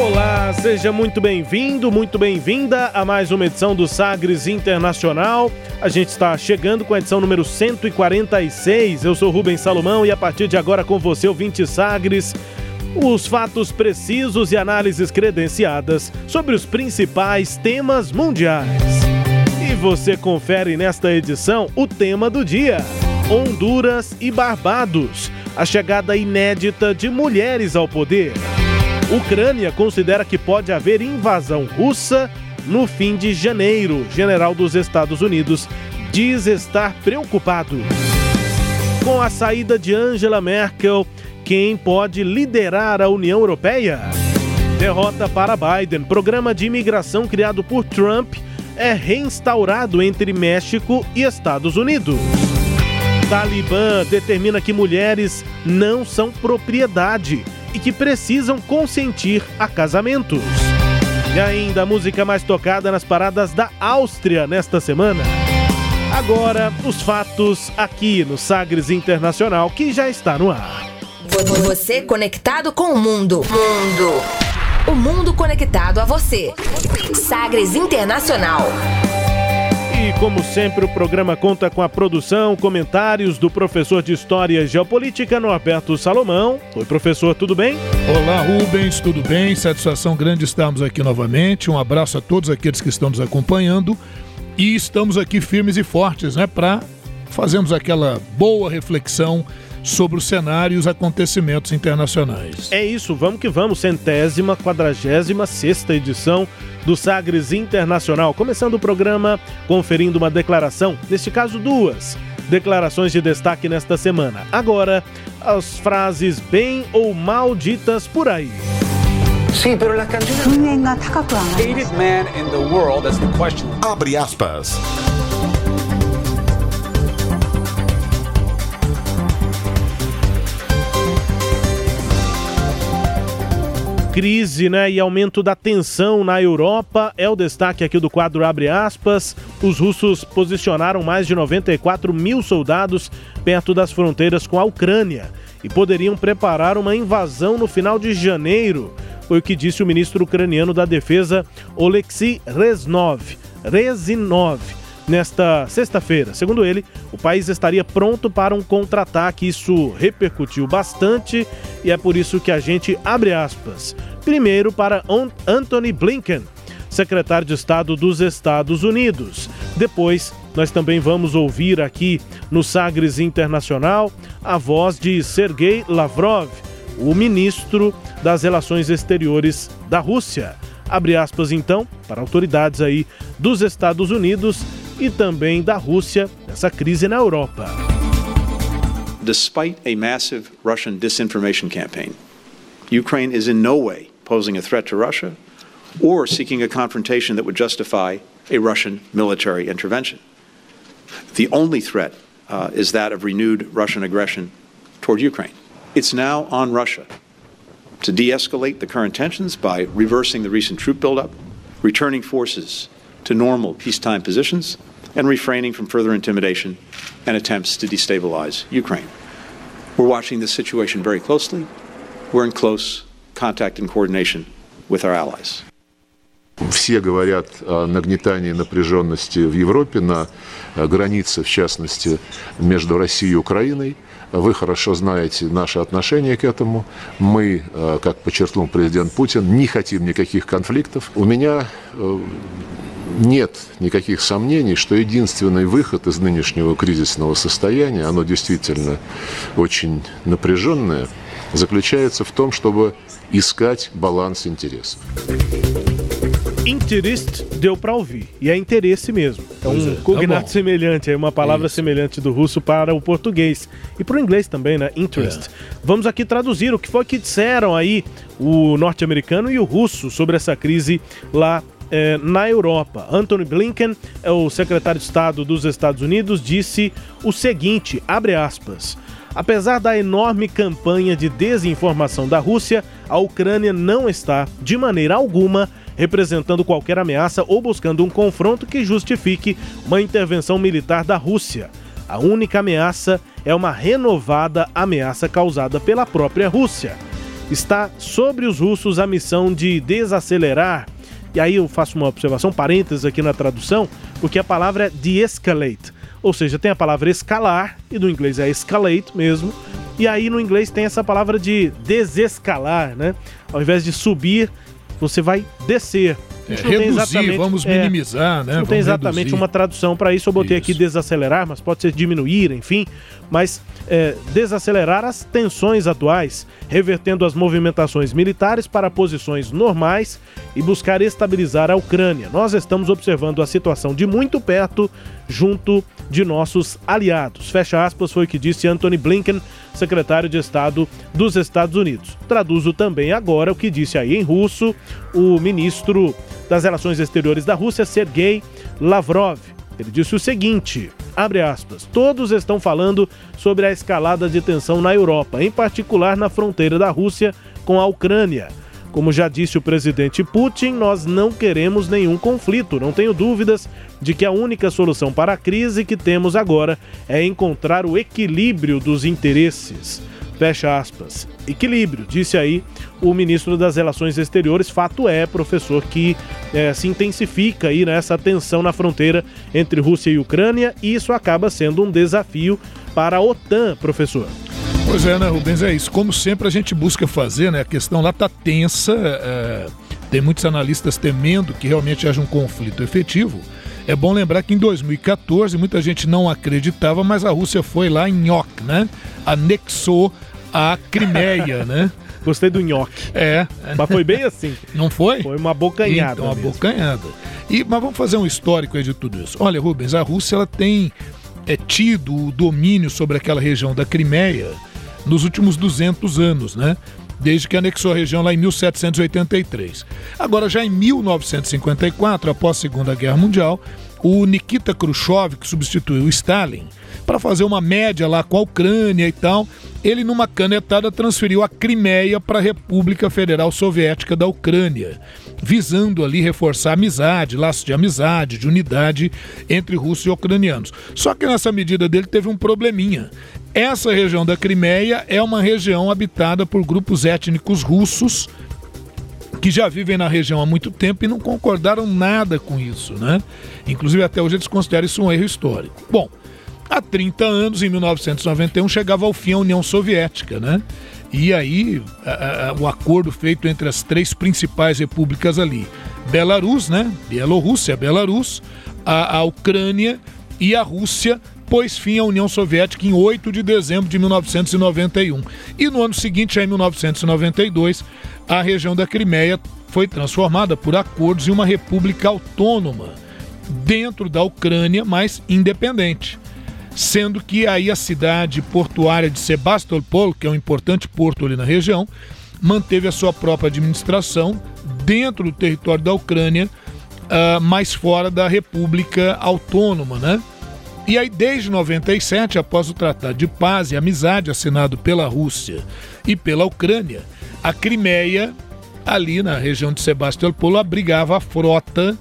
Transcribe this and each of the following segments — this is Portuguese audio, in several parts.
Olá, seja muito bem-vindo, muito bem-vinda a mais uma edição do Sagres Internacional. A gente está chegando com a edição número 146. Eu sou Rubens Salomão e a partir de agora com você, ouvinte Sagres, os fatos precisos e análises credenciadas sobre os principais temas mundiais. E você confere nesta edição o tema do dia: Honduras e Barbados. A chegada inédita de mulheres ao poder. Ucrânia considera que pode haver invasão russa no fim de janeiro. General dos Estados Unidos diz estar preocupado. Com a saída de Angela Merkel, quem pode liderar a União Europeia? Derrota para Biden. Programa de imigração criado por Trump é reinstaurado entre México e Estados Unidos. Talibã determina que mulheres não são propriedade e que precisam consentir a casamentos. E ainda a música mais tocada nas paradas da Áustria nesta semana. Agora, os fatos aqui no Sagres Internacional, que já está no ar. Você conectado com o mundo. Mundo. O mundo conectado a você. Sagres Internacional. E como sempre, o programa conta com a produção, comentários do professor de História e Geopolítica, Norberto Salomão. Oi, professor, tudo bem? Olá, Rubens, tudo bem? Satisfação grande estarmos aqui novamente. Um abraço a todos aqueles que estão nos acompanhando. E estamos aqui firmes e fortes, né, para fazermos aquela boa reflexão sobre o cenário e os acontecimentos internacionais. É isso, vamos que vamos, centésima, quadragésima sexta edição do Sagres Internacional. Começando o programa conferindo uma declaração, neste caso duas declarações de destaque nesta semana. Agora, as frases bem ou mal ditas por aí. Sì, però la canzone... hated man Crise né, e aumento da tensão na Europa é o destaque aqui do quadro Abre aspas. Os russos posicionaram mais de 94 mil soldados perto das fronteiras com a Ucrânia e poderiam preparar uma invasão no final de janeiro, foi o que disse o ministro ucraniano da Defesa Oleksiy Reznov. Rezinov nesta sexta-feira. Segundo ele, o país estaria pronto para um contra-ataque. Isso repercutiu bastante e é por isso que a gente abre aspas. Primeiro para Anthony Blinken, secretário de Estado dos Estados Unidos. Depois, nós também vamos ouvir aqui no Sagres Internacional a voz de Sergei Lavrov, o ministro das Relações Exteriores da Rússia. Abre aspas então para autoridades aí dos Estados Unidos e também da Rússia nessa crise na Europa. Despite a massive Russian disinformation campaign, Ukraine is in no way posing a threat to Russia or seeking a confrontation that would justify a Russian military intervention. The only threat uh, is that of renewed Russian aggression toward Ukraine. It's now on Russia to de escalate the current tensions by reversing the recent troop buildup, returning forces to normal peacetime positions, and refraining from further intimidation and attempts to destabilize Ukraine. We're watching this situation very closely. We're in close contact and coordination with our allies. Все говорят о нагнетании напряженности в Европе на границе, в частности, между Россией и Украиной. Вы хорошо знаете наше отношение к этому. Мы, как подчеркнул президент Путин, не хотим никаких конфликтов. У меня нет никаких сомнений, что единственный выход из нынешнего кризисного состояния, оно действительно очень напряженное, заключается в том, чтобы искать баланс интересов. Interest deu para ouvir. E é interesse mesmo. É um é, tá cognato bom. semelhante, é uma palavra Isso. semelhante do russo para o português. E para o inglês também, né? Interest. É. Vamos aqui traduzir o que foi que disseram aí o norte-americano e o russo sobre essa crise lá eh, na Europa. Anthony Blinken, é o secretário de Estado dos Estados Unidos, disse o seguinte, abre aspas... Apesar da enorme campanha de desinformação da Rússia, a Ucrânia não está, de maneira alguma, representando qualquer ameaça ou buscando um confronto que justifique uma intervenção militar da Rússia. A única ameaça é uma renovada ameaça causada pela própria Rússia. Está sobre os russos a missão de desacelerar. E aí eu faço uma observação, parênteses aqui na tradução, porque a palavra é de-escalate. Ou seja, tem a palavra escalar, e no inglês é escalate mesmo. E aí no inglês tem essa palavra de desescalar, né? Ao invés de subir, você vai descer. É, reduzir, exatamente- vamos é, minimizar, né? não tem exatamente reduzir. uma tradução para isso. Eu botei aqui Isso. desacelerar, mas pode ser diminuir, enfim. Mas é, desacelerar as tensões atuais, revertendo as movimentações militares para posições normais e buscar estabilizar a Ucrânia. Nós estamos observando a situação de muito perto, junto de nossos aliados. Fecha aspas, foi o que disse Anthony Blinken, secretário de Estado dos Estados Unidos. Traduzo também agora o que disse aí em russo o ministro das Relações Exteriores da Rússia, Sergei Lavrov. Ele disse o seguinte, abre aspas, todos estão falando sobre a escalada de tensão na Europa, em particular na fronteira da Rússia com a Ucrânia. Como já disse o presidente Putin, nós não queremos nenhum conflito. Não tenho dúvidas de que a única solução para a crise que temos agora é encontrar o equilíbrio dos interesses. Fecha aspas. Equilíbrio, disse aí o ministro das Relações Exteriores. Fato é, professor, que eh, se intensifica aí nessa tensão na fronteira entre Rússia e Ucrânia e isso acaba sendo um desafio para a OTAN, professor. Pois é, né, Rubens? É isso. Como sempre a gente busca fazer, né? A questão lá tá tensa. é, Tem muitos analistas temendo que realmente haja um conflito efetivo. É bom lembrar que em 2014 muita gente não acreditava, mas a Rússia foi lá em nhoque, né? Anexou a Crimeia, né? Gostei do nhoque. É. Mas foi bem assim. Não foi? Foi uma bocanhada. Então, uma mesmo. bocanhada. E, mas vamos fazer um histórico aí de tudo isso. Olha, Rubens, a Rússia ela tem é, tido o domínio sobre aquela região da Crimeia nos últimos 200 anos, né? Desde que anexou a região lá em 1783. Agora, já em 1954, após a Segunda Guerra Mundial, o Nikita Khrushchev, que substituiu Stalin, para fazer uma média lá com a Ucrânia e tal, ele numa canetada transferiu a Crimeia para a República Federal Soviética da Ucrânia, visando ali reforçar amizade, laços de amizade, de unidade entre russos e ucranianos. Só que nessa medida dele teve um probleminha. Essa região da Crimeia é uma região habitada por grupos étnicos russos que já vivem na região há muito tempo e não concordaram nada com isso, né? Inclusive até hoje eles consideram isso um erro histórico. Bom, há 30 anos, em 1991, chegava ao fim a União Soviética, né? E aí a- a- o acordo feito entre as três principais repúblicas ali, Belarus, né? Bielorrússia, Belarus, a, a Ucrânia e a Rússia pôs fim à União Soviética em 8 de dezembro de 1991. E no ano seguinte, em 1992, a região da Crimeia foi transformada por acordos em uma república autônoma dentro da Ucrânia, mas independente. Sendo que aí a cidade portuária de Sebastopol, que é um importante porto ali na região, manteve a sua própria administração dentro do território da Ucrânia, ah, mas fora da República Autônoma, né? E aí, desde 97, após o Tratado de Paz e Amizade assinado pela Rússia e pela Ucrânia, a Crimeia, ali na região de Sebastopol, abrigava a frota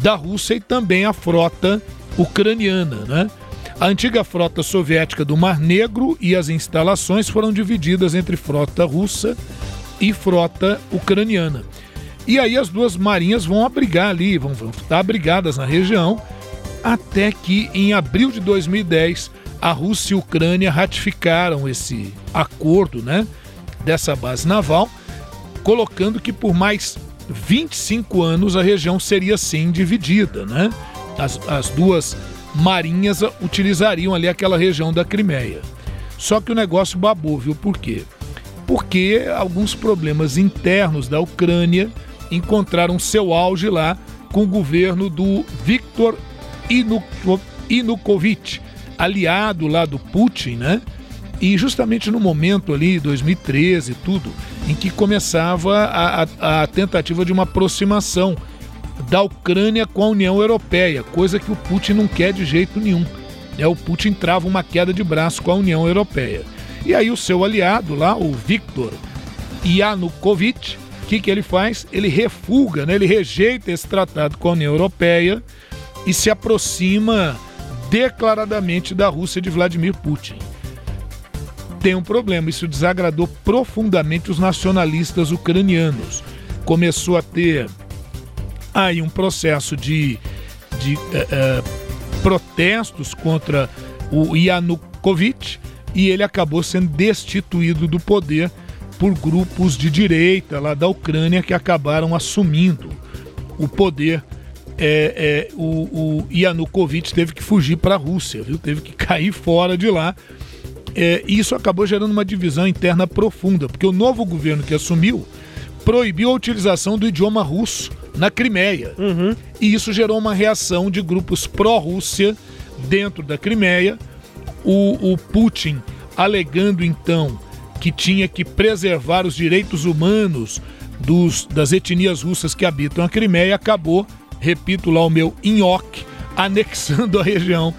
da Rússia e também a frota ucraniana, né? A antiga frota soviética do Mar Negro e as instalações foram divididas entre frota russa e frota ucraniana. E aí as duas marinhas vão abrigar ali, vão, vão estar abrigadas na região, até que em abril de 2010 a Rússia e a Ucrânia ratificaram esse acordo, né, dessa base naval, colocando que por mais 25 anos a região seria sim dividida, né? As, as duas marinhas utilizariam ali aquela região da Crimeia. Só que o negócio babou, viu? Por quê? Porque alguns problemas internos da Ucrânia encontraram seu auge lá com o governo do Viktor Yanukovych, aliado lá do Putin, né? E justamente no momento ali, 2013 tudo, em que começava a, a, a tentativa de uma aproximação da Ucrânia com a União Europeia, coisa que o Putin não quer de jeito nenhum. É, o Putin trava uma queda de braço com a União Europeia. E aí o seu aliado lá, o Viktor Yanukovych, o que, que ele faz? Ele refuga, né? ele rejeita esse tratado com a União Europeia e se aproxima declaradamente da Rússia de Vladimir Putin. Tem um problema, isso desagradou profundamente os nacionalistas ucranianos. Começou a ter aí um processo de, de uh, uh, protestos contra o Yanukovych e ele acabou sendo destituído do poder por grupos de direita lá da Ucrânia que acabaram assumindo o poder. É, é, o, o Yanukovych teve que fugir para a Rússia, viu? teve que cair fora de lá. É, e isso acabou gerando uma divisão interna profunda, porque o novo governo que assumiu proibiu a utilização do idioma russo na Crimeia. Uhum. E isso gerou uma reação de grupos pró-Rússia dentro da Crimeia. O, o Putin alegando então que tinha que preservar os direitos humanos dos, das etnias russas que habitam a Crimeia, acabou, repito lá o meu nhoque, anexando a região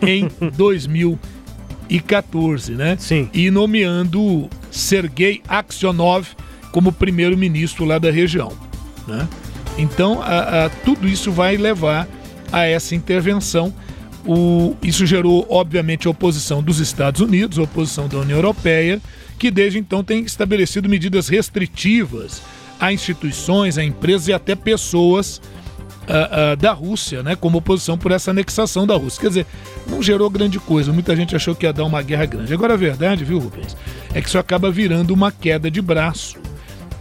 em 2014, né? Sim. E nomeando Sergei Aksionov como primeiro-ministro lá da região, né? Então, a, a, tudo isso vai levar a essa intervenção. O, isso gerou, obviamente, a oposição dos Estados Unidos, a oposição da União Europeia, que desde então tem estabelecido medidas restritivas a instituições, a empresas e até pessoas uh, uh, da Rússia, né, como oposição por essa anexação da Rússia. Quer dizer, não gerou grande coisa, muita gente achou que ia dar uma guerra grande. Agora a verdade, viu, Rubens, é que isso acaba virando uma queda de braço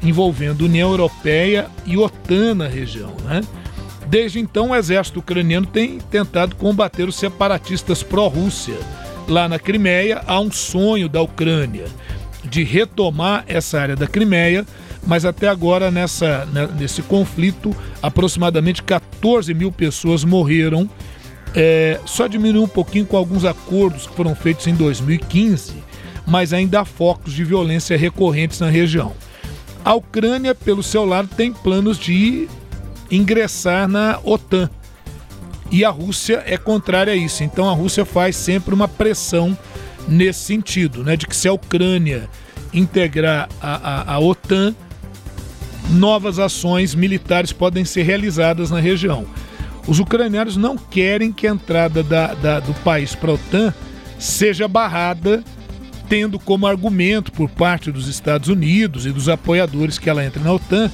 envolvendo União Europeia e OTAN na região. Né? Desde então, o exército ucraniano tem tentado combater os separatistas pró-Rússia. Lá na Crimeia, há um sonho da Ucrânia de retomar essa área da Crimeia, mas até agora, nessa, né, nesse conflito, aproximadamente 14 mil pessoas morreram. É, só diminuiu um pouquinho com alguns acordos que foram feitos em 2015, mas ainda há focos de violência recorrentes na região. A Ucrânia, pelo seu lado, tem planos de ingressar na OTAN. E a Rússia é contrária a isso. Então a Rússia faz sempre uma pressão nesse sentido, né? De que se a Ucrânia integrar a, a, a OTAN, novas ações militares podem ser realizadas na região. Os ucranianos não querem que a entrada da, da, do país para a OTAN seja barrada tendo como argumento por parte dos Estados Unidos e dos apoiadores que ela entre na OTAN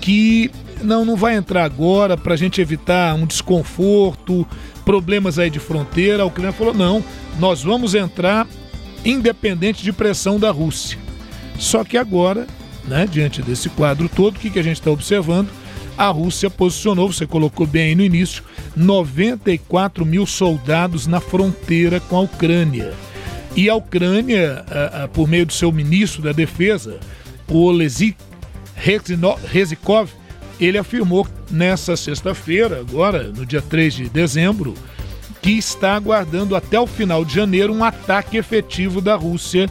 que não, não vai entrar agora para a gente evitar um desconforto, problemas aí de fronteira. A Ucrânia falou: não, nós vamos entrar independente de pressão da Rússia. Só que agora, né, diante desse quadro todo, o que, que a gente está observando? A Rússia posicionou, você colocou bem aí no início, 94 mil soldados na fronteira com a Ucrânia. E a Ucrânia, por meio do seu ministro da Defesa, o Oleksiy Rezikov, ele afirmou nessa sexta-feira, agora, no dia 3 de dezembro, que está aguardando até o final de janeiro um ataque efetivo da Rússia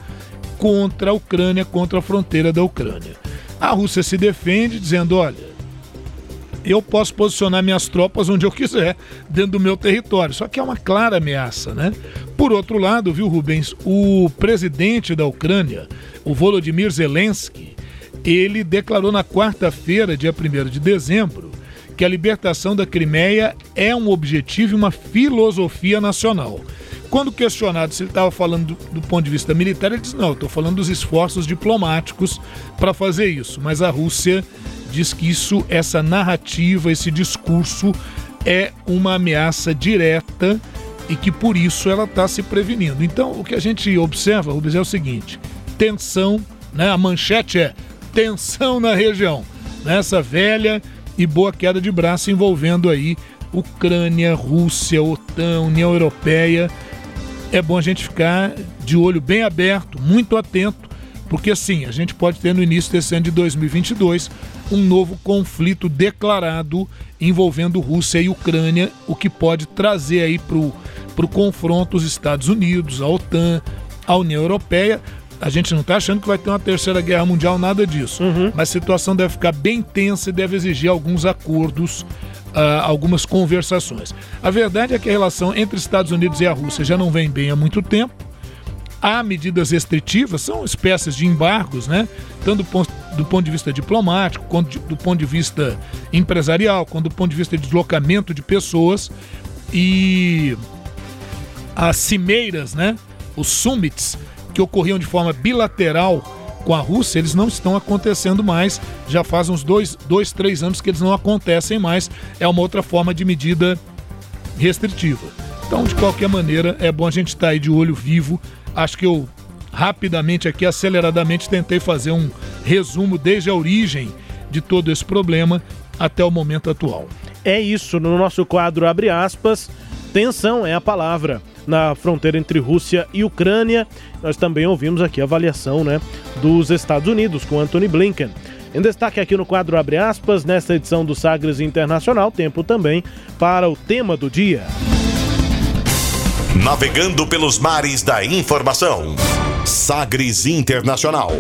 contra a Ucrânia, contra a fronteira da Ucrânia. A Rússia se defende dizendo: olha, eu posso posicionar minhas tropas onde eu quiser, dentro do meu território. Só que é uma clara ameaça, né? Por outro lado, viu, Rubens, o presidente da Ucrânia, o Volodymyr Zelensky, ele declarou na quarta-feira, dia 1 de dezembro, que a libertação da Crimeia é um objetivo e uma filosofia nacional. Quando questionado se ele estava falando do, do, ponto de vista militar, ele disse: não, estou falando dos esforços diplomáticos para fazer isso. Mas a Rússia diz que isso, essa narrativa, esse discurso é uma ameaça direta e que por isso ela está se prevenindo. Então, o que a gente observa, Rubens, é o seguinte: tensão, né? A manchete é tensão na região. Nessa né? velha e boa queda de braço envolvendo aí Ucrânia, Rússia, OTAN, União Europeia. É bom a gente ficar de olho bem aberto, muito atento Porque sim, a gente pode ter no início desse ano de 2022 um novo conflito declarado envolvendo Rússia e Ucrânia, o que pode trazer aí para o confronto os Estados Unidos, a OTAN, a União Europeia. A gente não está achando que vai ter uma terceira guerra mundial, nada disso. Uhum. Mas a situação deve ficar bem tensa e deve exigir alguns acordos, ah, algumas conversações. A verdade é que a relação entre Estados Unidos e a Rússia já não vem bem há muito tempo. Há medidas restritivas, são espécies de embargos, né? Tanto do ponto, do ponto de vista diplomático, quanto do ponto de vista empresarial, quanto do ponto de vista de deslocamento de pessoas. E as cimeiras, né? Os summits que ocorriam de forma bilateral com a Rússia, eles não estão acontecendo mais. Já faz uns dois, dois, três anos que eles não acontecem mais. É uma outra forma de medida restritiva. Então, de qualquer maneira, é bom a gente estar aí de olho vivo. Acho que eu rapidamente aqui, aceleradamente, tentei fazer um resumo desde a origem de todo esse problema até o momento atual. É isso, no nosso quadro abre aspas, tensão é a palavra na fronteira entre Rússia e Ucrânia. Nós também ouvimos aqui a avaliação, né, dos Estados Unidos com Anthony Blinken. Em destaque aqui no quadro abre aspas, nesta edição do Sagres Internacional, tempo também para o tema do dia. Navegando pelos mares da informação. Sagres Internacional.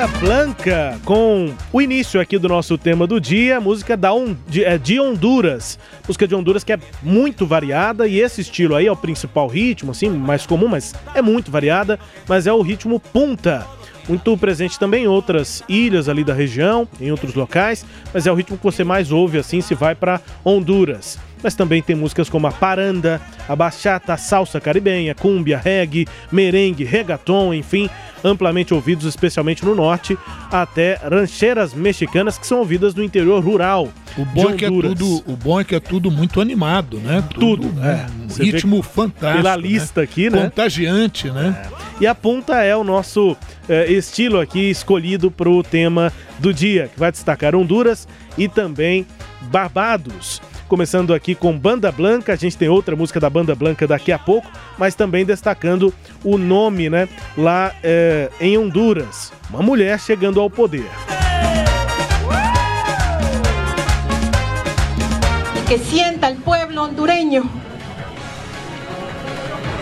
Banda Blanca com o início aqui do nosso tema do dia, música da Hon- de, é, de Honduras. Música de Honduras que é muito variada e esse estilo aí é o principal ritmo, assim, mais comum, mas é muito variada, mas é o ritmo punta. Muito presente também em outras ilhas ali da região, em outros locais, mas é o ritmo que você mais ouve assim se vai para Honduras. Mas também tem músicas como a paranda, a bachata, a salsa caribenha, cúmbia, reggae, merengue, reggaeton, enfim, amplamente ouvidos especialmente no norte, até rancheiras mexicanas que são ouvidas no interior rural. O bom, é que é tudo, o bom é que é tudo muito animado, né? Tudo, é. Um ritmo fantástico. pela né? lista aqui, né? Contagiante, né? E a punta é o nosso eh, estilo aqui escolhido para o tema do dia, que vai destacar Honduras e também Barbados. Começando aqui com Banda Blanca, a gente tem outra música da Banda Blanca daqui a pouco, mas também destacando o nome, né, lá eh, em Honduras. Uma mulher chegando ao poder. que sienta el pueblo hondureño.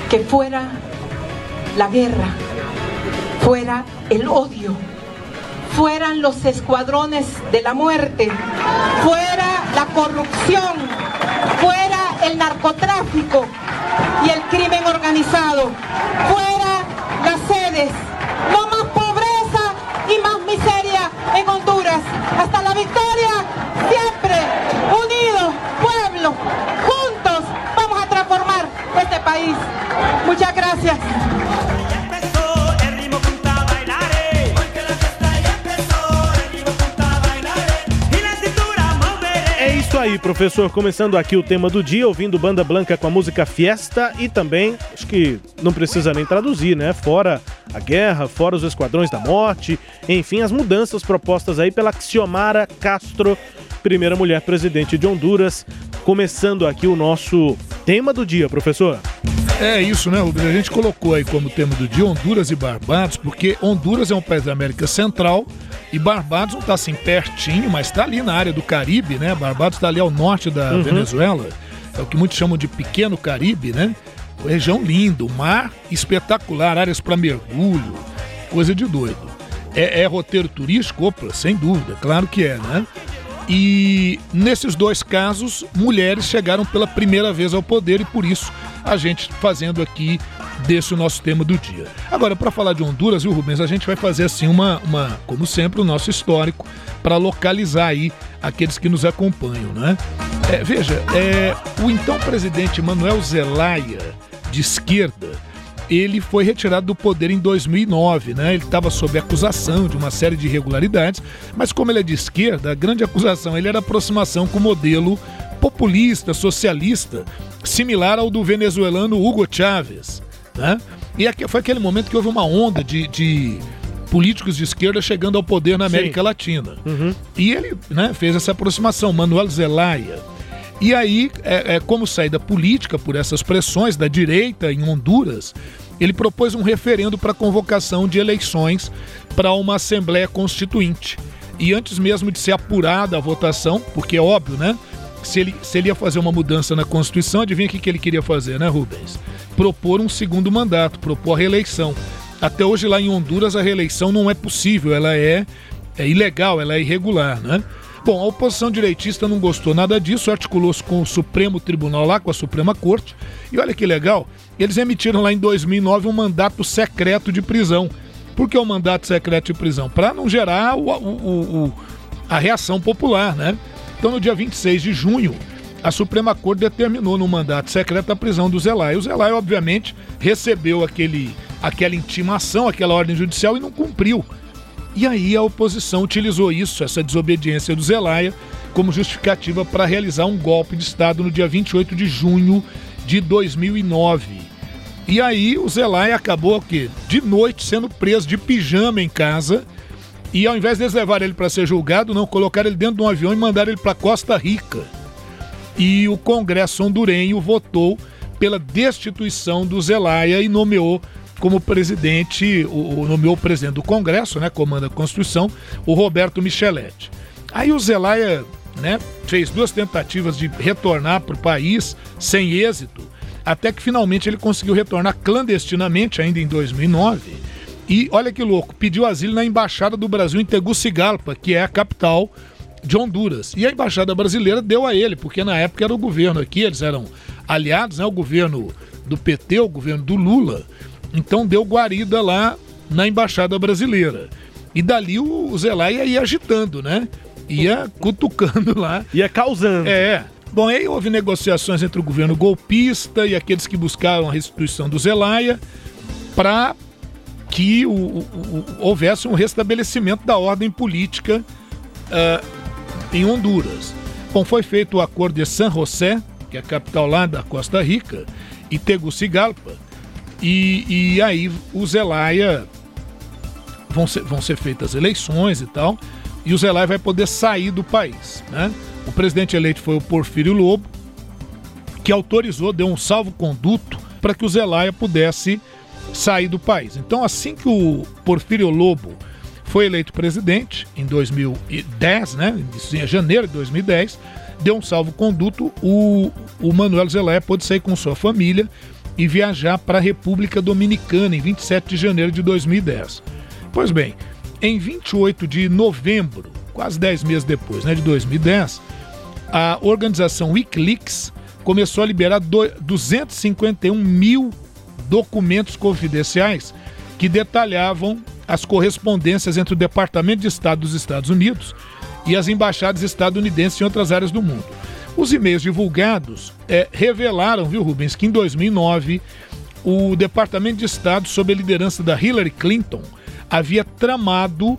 Que fuera la guerra, fuera el odio, fueran los escuadrones de la muerte, fuera la corrupción, fuera el narcotráfico y el crimen organizado, fuera las sedes, no más pobreza y más miseria en Honduras. Hasta la victoria, siempre unidos, pueblo, juntos vamos a transformar este país. Muchas gracias. Aí, professor. Começando aqui o tema do dia, ouvindo Banda Blanca com a música Fiesta e também, acho que não precisa nem traduzir, né? Fora a guerra, fora os esquadrões da morte, enfim, as mudanças propostas aí pela Xiomara Castro, primeira mulher presidente de Honduras. Começando aqui o nosso tema do dia, professor. É isso, né, Rubens? A gente colocou aí como tema do dia Honduras e Barbados, porque Honduras é um país da América Central e Barbados não está assim pertinho, mas está ali na área do Caribe, né? Barbados está ali ao norte da Uhum. Venezuela, é o que muitos chamam de Pequeno Caribe, né? Região linda, mar espetacular, áreas para mergulho, coisa de doido. É, é roteiro turístico? Opa, sem dúvida, claro que é, né? E nesses dois casos, mulheres chegaram pela primeira vez ao poder e por isso a gente fazendo aqui desse o nosso tema do dia. Agora, para falar de Honduras, viu, Rubens, a gente vai fazer assim uma, uma como sempre, o nosso histórico para localizar aí aqueles que nos acompanham, né? É, veja, é, o então presidente Manuel Zelaya, de esquerda, ele foi retirado do poder em 2009, né? Ele estava sob acusação de uma série de irregularidades, mas como ele é de esquerda, a grande acusação ele era aproximação com o modelo populista, socialista, similar ao do venezuelano Hugo Chávez, né? E aqui foi aquele momento que houve uma onda de, de políticos de esquerda chegando ao poder na América Sim. Latina. E ele né, fez essa aproximação, Manuel Zelaya. E aí, é, é, como saída política por essas pressões da direita em Honduras, ele propôs um referendo para convocação de eleições para uma Assembleia Constituinte. E antes mesmo de ser apurada a votação, porque é óbvio, né? Se ele, se ele ia fazer uma mudança na Constituição, adivinha o que, que ele queria fazer, né, Rubens? Propor um segundo mandato, propor a reeleição. Até hoje lá em Honduras a reeleição não é possível, ela é, é ilegal, ela é irregular, né? Bom, a oposição direitista não gostou nada disso, articulou-se com o Supremo Tribunal lá, com a Suprema Corte, e olha que legal, eles emitiram lá em 2009 um mandato secreto de prisão. Por que o mandato secreto de prisão? Para não gerar o- o- o- a reação popular, né? Então, no dia 26 de junho, a Suprema Corte determinou no mandato secreto a prisão do Zelay. O Zelay, obviamente, recebeu aquele, aquela intimação, aquela ordem judicial e não cumpriu. E aí a oposição utilizou isso, essa desobediência do Zelaya, como justificativa para realizar um golpe de Estado no dia 28 de junho de 2009. E aí o Zelaya acabou o quê? De noite sendo preso de pijama em casa. E ao invés de eles levarem ele para ser julgado, não, colocaram ele dentro de um avião e mandaram ele para Costa Rica. E o Congresso hondurenho votou pela destituição do Zelaya e nomeou como presidente, o, nomeou o presidente do Congresso, né, comanda a Constituição, o Roberto Micheletti. Aí o Zelaya, né, fez duas tentativas de retornar para o país sem êxito, até que finalmente ele conseguiu retornar clandestinamente ainda em 2009. E olha que louco, pediu asilo na embaixada do Brasil em Tegucigalpa, que é a capital de Honduras. E a embaixada brasileira deu a ele, porque na época era o governo aqui, eles eram aliados, né, o governo do PT, o governo do Lula. Então deu guarida lá na embaixada brasileira. E dali o Zelaya ia agitando, né? Ia cutucando lá. Ia causando. É. Bom, aí houve negociações entre o governo golpista e aqueles que buscaram a restituição do Zelaya para que o- o- o- houvesse um restabelecimento da ordem política ah, em Honduras. Bom, foi feito o acordo de San José, que é a capital lá da Costa Rica, e Tegucigalpa, e, e aí o Zelaya vão ser, vão ser feitas eleições e tal, e o Zelaya vai poder sair do país. Né? O presidente eleito foi o Porfírio Lobo, que autorizou, deu um salvo-conduto para que o Zelaya pudesse sair do país. Então, assim que o Porfírio Lobo foi eleito presidente, em 2010, né, em janeiro de 2010, deu um salvo-conduto, o, o Manuel Zelaya pôde sair com sua família e viajar para a República Dominicana em 27 de janeiro de 2010. Pois bem, em 28 de novembro, quase 10 meses depois, né, de 2010, a organização Wikileaks começou a liberar do- 251 mil documentos confidenciais que detalhavam as correspondências entre o Departamento de Estado dos Estados Unidos e as embaixadas estadunidenses em outras áreas do mundo. Os e-mails divulgados eh, revelaram, viu, Rubens, que em 2009 o Departamento de Estado, sob a liderança da Hillary Clinton, havia tramado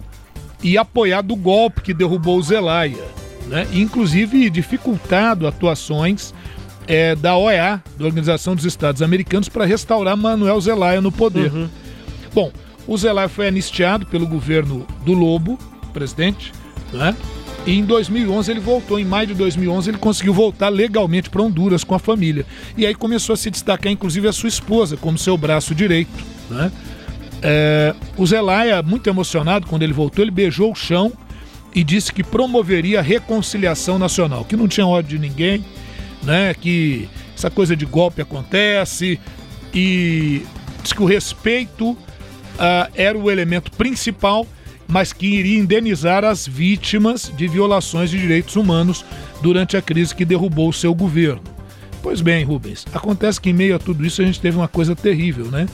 e apoiado o golpe que derrubou o Zelaya, né? inclusive dificultado atuações eh, da OEA, da Organização dos Estados Americanos, para restaurar Manuel Zelaya no poder. Bom, o Zelaya foi anistiado pelo governo do Lobo, presidente, né? E em 2011 ele voltou, em maio de 2011 ele conseguiu voltar legalmente para Honduras com a família. E aí começou a se destacar inclusive a sua esposa como seu braço direito, né? É, o Zelaya, muito emocionado quando ele voltou, ele beijou o chão e disse que promoveria a reconciliação nacional, que não tinha ódio de ninguém, né? Que essa coisa de golpe acontece e diz que o respeito ah, era o elemento principal, mas que iria indenizar as vítimas de violações de direitos humanos durante a crise que derrubou o seu governo. Pois bem, Rubens, acontece que em meio a tudo isso a gente teve uma coisa terrível, né?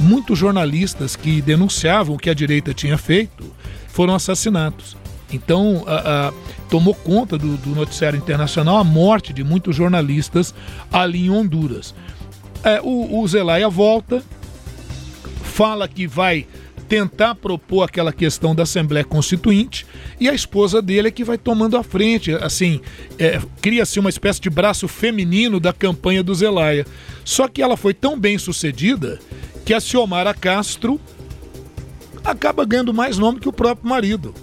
Muitos jornalistas que denunciavam o que a direita tinha feito foram assassinados. Então, a- a- tomou conta do, do noticiário internacional a morte de muitos jornalistas ali em Honduras. É, o, o Zelaya volta fala que vai tentar propor aquela questão da Assembleia Constituinte e a esposa dele é que vai tomando a frente. Assim, é, cria-se uma espécie de braço feminino da campanha do Zelaya. Só que ela foi tão bem sucedida que a Ciomara Castro acaba ganhando mais nome que o próprio marido.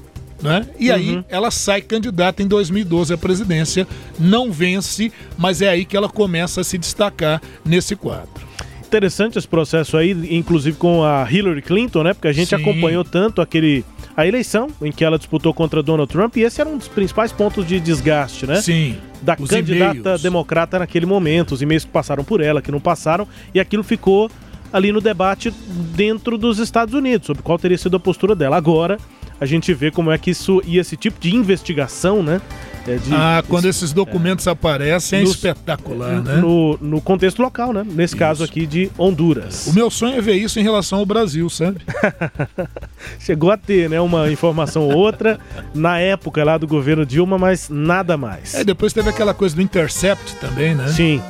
Né? E aí ela sai candidata em 2012 à presidência, não vence, mas é aí que ela começa a se destacar nesse quadro. Interessante esse processo aí, inclusive com a Hillary Clinton, né? Porque a gente Sim. acompanhou tanto aquele a eleição em que ela disputou contra Donald Trump e esse era um dos principais pontos de desgaste, né? Sim. Da candidata democrata naquele momento, os e-mails que passaram por ela, que não passaram, e aquilo ficou ali no debate dentro dos Estados Unidos, sobre qual teria sido a postura dela. Agora, a gente vê como é que isso e esse tipo de investigação, né? É de- Ah, quando esses documentos aparecem é Nos- espetacular, né? no, no contexto local, né? Nesse caso aqui de Honduras. O meu sonho é ver isso em relação ao Brasil, sabe? Chegou a ter, né, uma informação ou outra na época lá do governo Dilma, mas nada mais. É, depois teve aquela coisa do Intercept também, né? Sim.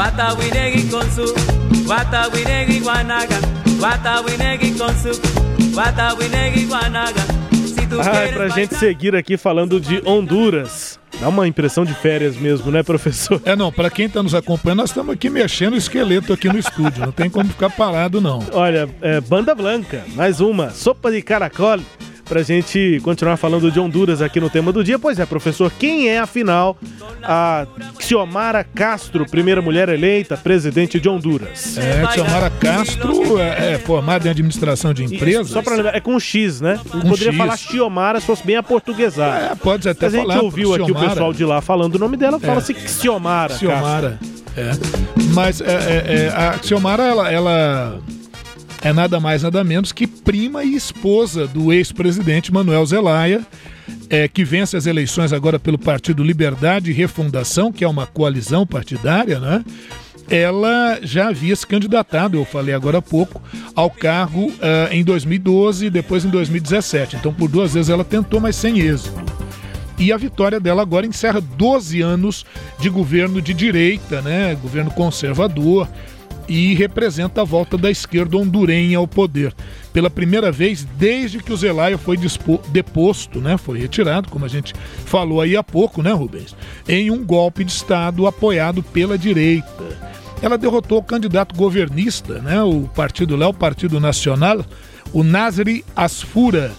Guatawinegui con su Guatawinegui guanaga Guatawinegui con su Guatawinegui guanaga Si tú Ah, pra gente seguir aqui falando de Honduras. Dá uma impressão de férias mesmo, né, professor? É, não, pra quem tá nos acompanhando, nós estamos aqui mexendo o esqueleto aqui no estúdio. Não tem como ficar parado, não. Olha, é, Banda Blanca, mais uma, sopa de caracol, pra gente continuar falando de Honduras aqui no tema do dia. Pois é, professor, quem é afinal a Xiomara Castro, primeira mulher eleita presidente de Honduras? É, Xiomara Castro é, é formada em administração de E empresas. Só pra lembrar, é com X, né? Com poderia X. falar Xiomara se fosse bem aportuguesado. É, pode até Mas a gente falar. ouviu aqui o Xiomara. pessoal de lá falando o nome dela, fala-se Xiomara. Xiomara. É. Mas é, é, é, a Xiomara, ela, ela é nada mais, nada menos que prima e esposa do ex-presidente Manuel Zelaya, é, que vence as eleições agora pelo Partido Liberdade e Refundação, que é uma coalizão partidária, né? Ela já havia se candidatado, eu falei agora há pouco, ao cargo ah, em 2012 e depois em 2017. Então, por duas vezes ela tentou, mas sem êxito. E a vitória dela agora encerra 12 anos de governo de direita, né? Governo conservador e representa a volta da esquerda hondurenha ao poder. Pela primeira vez desde que o Zelaya foi deposto, né? Foi retirado, como a gente falou aí há pouco, né, Rubens? Em um golpe de Estado apoiado pela direita. Ela derrotou o candidato governista, né? O partido lá, o Partido Nacional, o Nasri Asfura,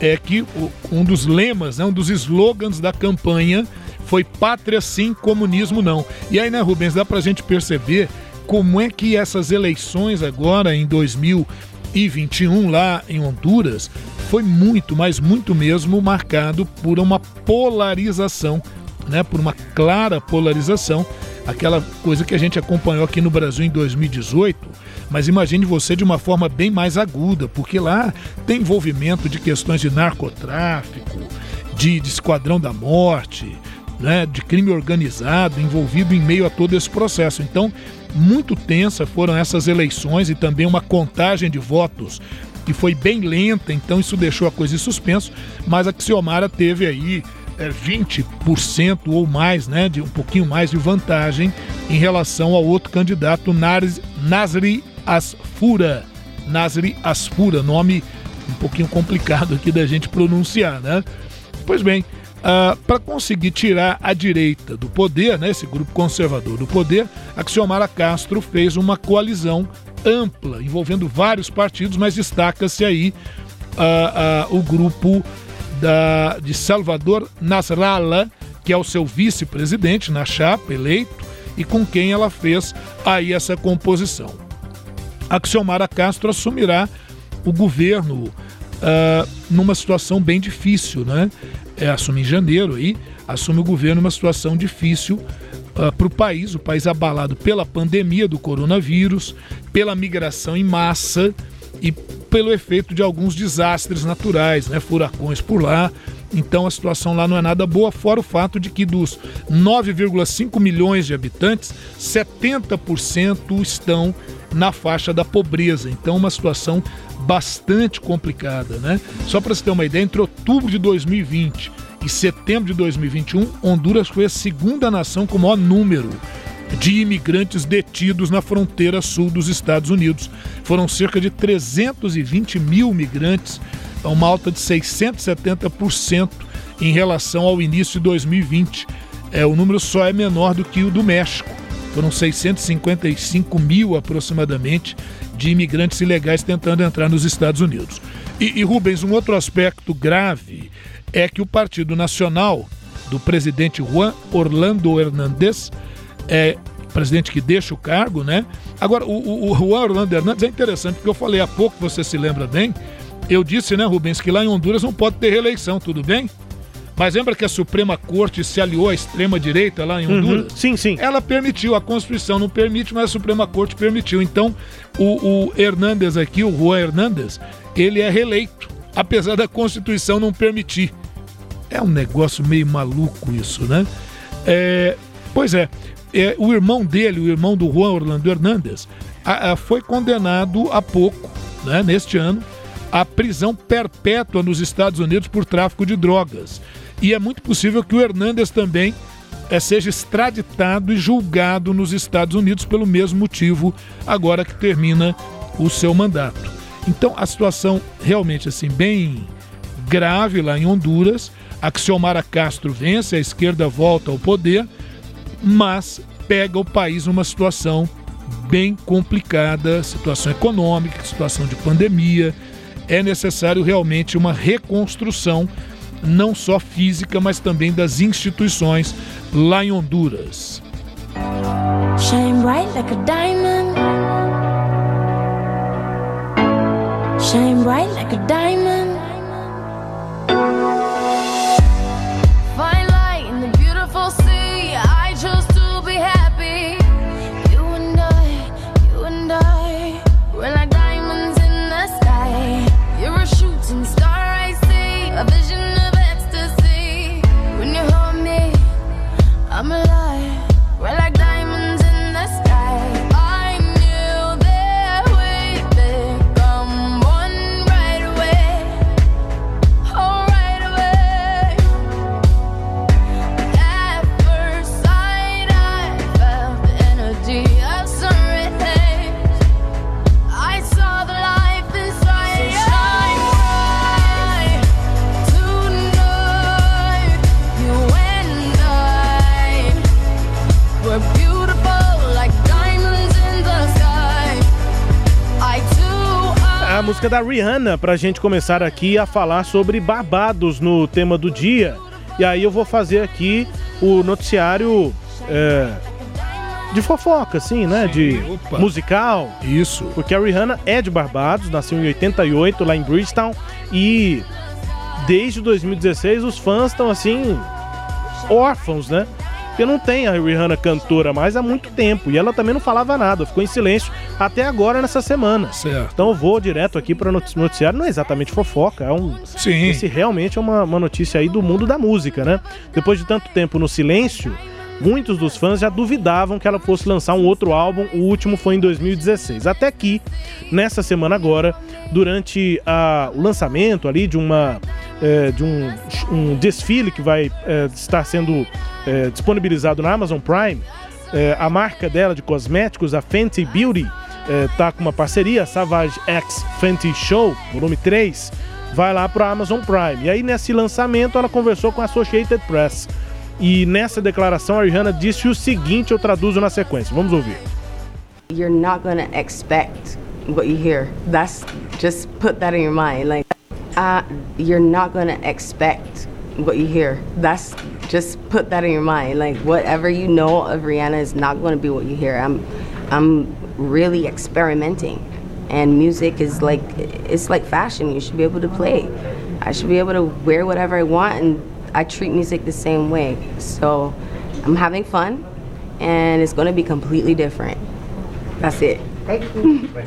é que um dos lemas, né, um dos slogans da campanha foi pátria sim, comunismo não. E aí, né, Rubens, dá pra gente perceber como é que essas eleições agora em 2021 lá em Honduras foi muito, mas muito mesmo marcado por uma polarização, né, por uma clara polarização, aquela coisa que a gente acompanhou aqui no Brasil em 2018, mas imagine você de uma forma bem mais aguda, porque lá tem envolvimento de questões de narcotráfico, de, de esquadrão da morte, né, de crime organizado envolvido em meio a todo esse processo. Então, muito tensa foram essas eleições e também uma contagem de votos que foi bem lenta, então isso deixou a coisa em suspenso, mas a Xiomara teve aí é, 20% ou mais, né, de um pouquinho mais de vantagem em relação ao outro candidato, Nasri Asfura. Nasri Asfura, nome um pouquinho complicado aqui da gente pronunciar, né? Pois bem, para conseguir tirar a direita do poder, né, esse grupo conservador do poder, a Xiomara Castro fez uma coalizão ampla, envolvendo vários partidos, mas destaca-se aí ah, ah, o grupo da, de Salvador Nasrallah, que é o seu vice-presidente na chapa, eleito, e com quem ela fez aí essa composição. A Xiomara Castro assumirá o governo ah, numa situação bem difícil, né? É, assume em janeiro aí, assume o governo numa situação difícil para o país, o país abalado pela pandemia do coronavírus, pela migração em massa e pelo efeito de alguns desastres naturais, né? Furacões por lá. Então a situação lá não é nada boa, fora o fato de que dos 9,5 milhões de habitantes, 70% estão na faixa da pobreza. Então uma situação bastante complicada, né? Só para você ter uma ideia, entre outubro de 2020 e setembro de 2021, Honduras foi a segunda nação com maior número de imigrantes detidos na fronteira sul dos Estados Unidos. Foram cerca de 320 mil migrantes, uma alta de 670% em relação ao início de 2020. É, o número só é menor do que o do México. Foram 655 mil aproximadamente de imigrantes ilegais tentando entrar nos Estados Unidos. E, e Rubens, um outro aspecto grave é que o Partido Nacional do presidente Juan Orlando Hernández é presidente que deixa o cargo, né? Agora, o, o, o Juan Orlando Hernandes é interessante, porque eu falei há pouco, você se lembra bem, eu disse, né, Rubens, que lá em Honduras não pode ter reeleição, tudo bem? Mas lembra que a Suprema Corte se aliou à extrema-direita lá em Uhum, Honduras? Sim, sim. Ela permitiu, a Constituição não permite, mas a Suprema Corte permitiu. Então, o, o Hernandes aqui, o Juan Hernandes, ele é reeleito, apesar da Constituição não permitir. É um negócio meio maluco isso, né? É, pois é, é, o irmão dele, o irmão do Juan Orlando Hernandes, a- a- foi condenado há pouco, né, neste ano, à prisão perpétua nos Estados Unidos por tráfico de drogas. E é muito possível que o Hernandes também eh, seja extraditado e julgado nos Estados Unidos pelo mesmo motivo, agora que termina o seu mandato. Então a situação realmente assim bem grave lá em Honduras. A Xiomara Castro vence, a esquerda volta ao poder, mas pega o país numa situação bem complicada, situação econômica, situação de pandemia. É necessário realmente uma reconstrução, não só física, mas também das instituições lá em Honduras. Shine bright like a diamond. Shine bright like a diamond. Música da Rihanna pra gente começar aqui a falar sobre Barbados no tema do dia. E aí eu vou fazer aqui o noticiário é, de fofoca, assim, né? de opa. musical. Isso. Porque a Rihanna é de Barbados, nasceu em 88 lá em Bridgetown e desde 2016 os fãs estão assim órfãos, né? Porque não tem a Rihanna cantora mais há muito tempo e ela também não falava nada, ficou em silêncio até agora nessa semana. Certo. Então eu vou direto aqui para noticiário, não é exatamente fofoca, é um Sim. esse realmente é uma, uma notícia aí do mundo da música, né? Depois de tanto tempo no silêncio, muitos dos fãs já duvidavam que ela fosse lançar um outro álbum, o último foi em 2016. Até que, nessa semana agora, durante a- o lançamento ali de uma eh, de um, um desfile que vai eh, estar sendo eh, disponibilizado na Amazon Prime, a marca dela de cosméticos, a Fenty Beauty, eh, tá com uma parceria, a Savage X Fenty Show, volume 3, vai lá para a Amazon Prime. E aí, nesse lançamento, ela conversou com a Associated Press. E nessa declaração, a Rihanna disse o seguinte: eu traduzo na sequência. Vamos ouvir. you're not gonna expect what you hear. That's just put that in your mind. Like, uh, you're not gonna expect what you hear. That's just put that in your mind. Like, whatever you know of Rihanna is not gonna be what you hear. I'm, I'm really experimenting, and music is like, it's like fashion. You should be able to play. I should be able to wear whatever I want, and I treat music the same way. So I'm having fun and it's going to be completely different. That's it. Thank you.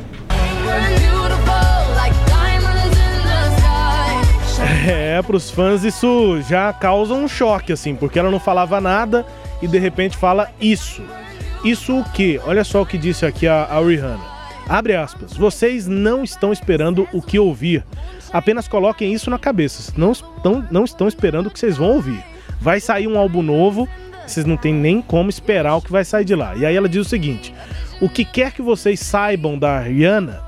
É, pros fãs isso já causa um choque, assim, porque ela não falava nada e de repente fala isso. Isso o quê? Olha só o que disse aqui a, a Rihanna. Abre aspas. Vocês não estão esperando o que ouvir. Apenas coloquem isso na cabeça. Não estão, não estão esperando o que vocês vão ouvir. Vai sair um álbum novo, vocês não tem nem como esperar o que vai sair de lá. E aí ela diz o seguinte: o que quer que vocês saibam da Rihanna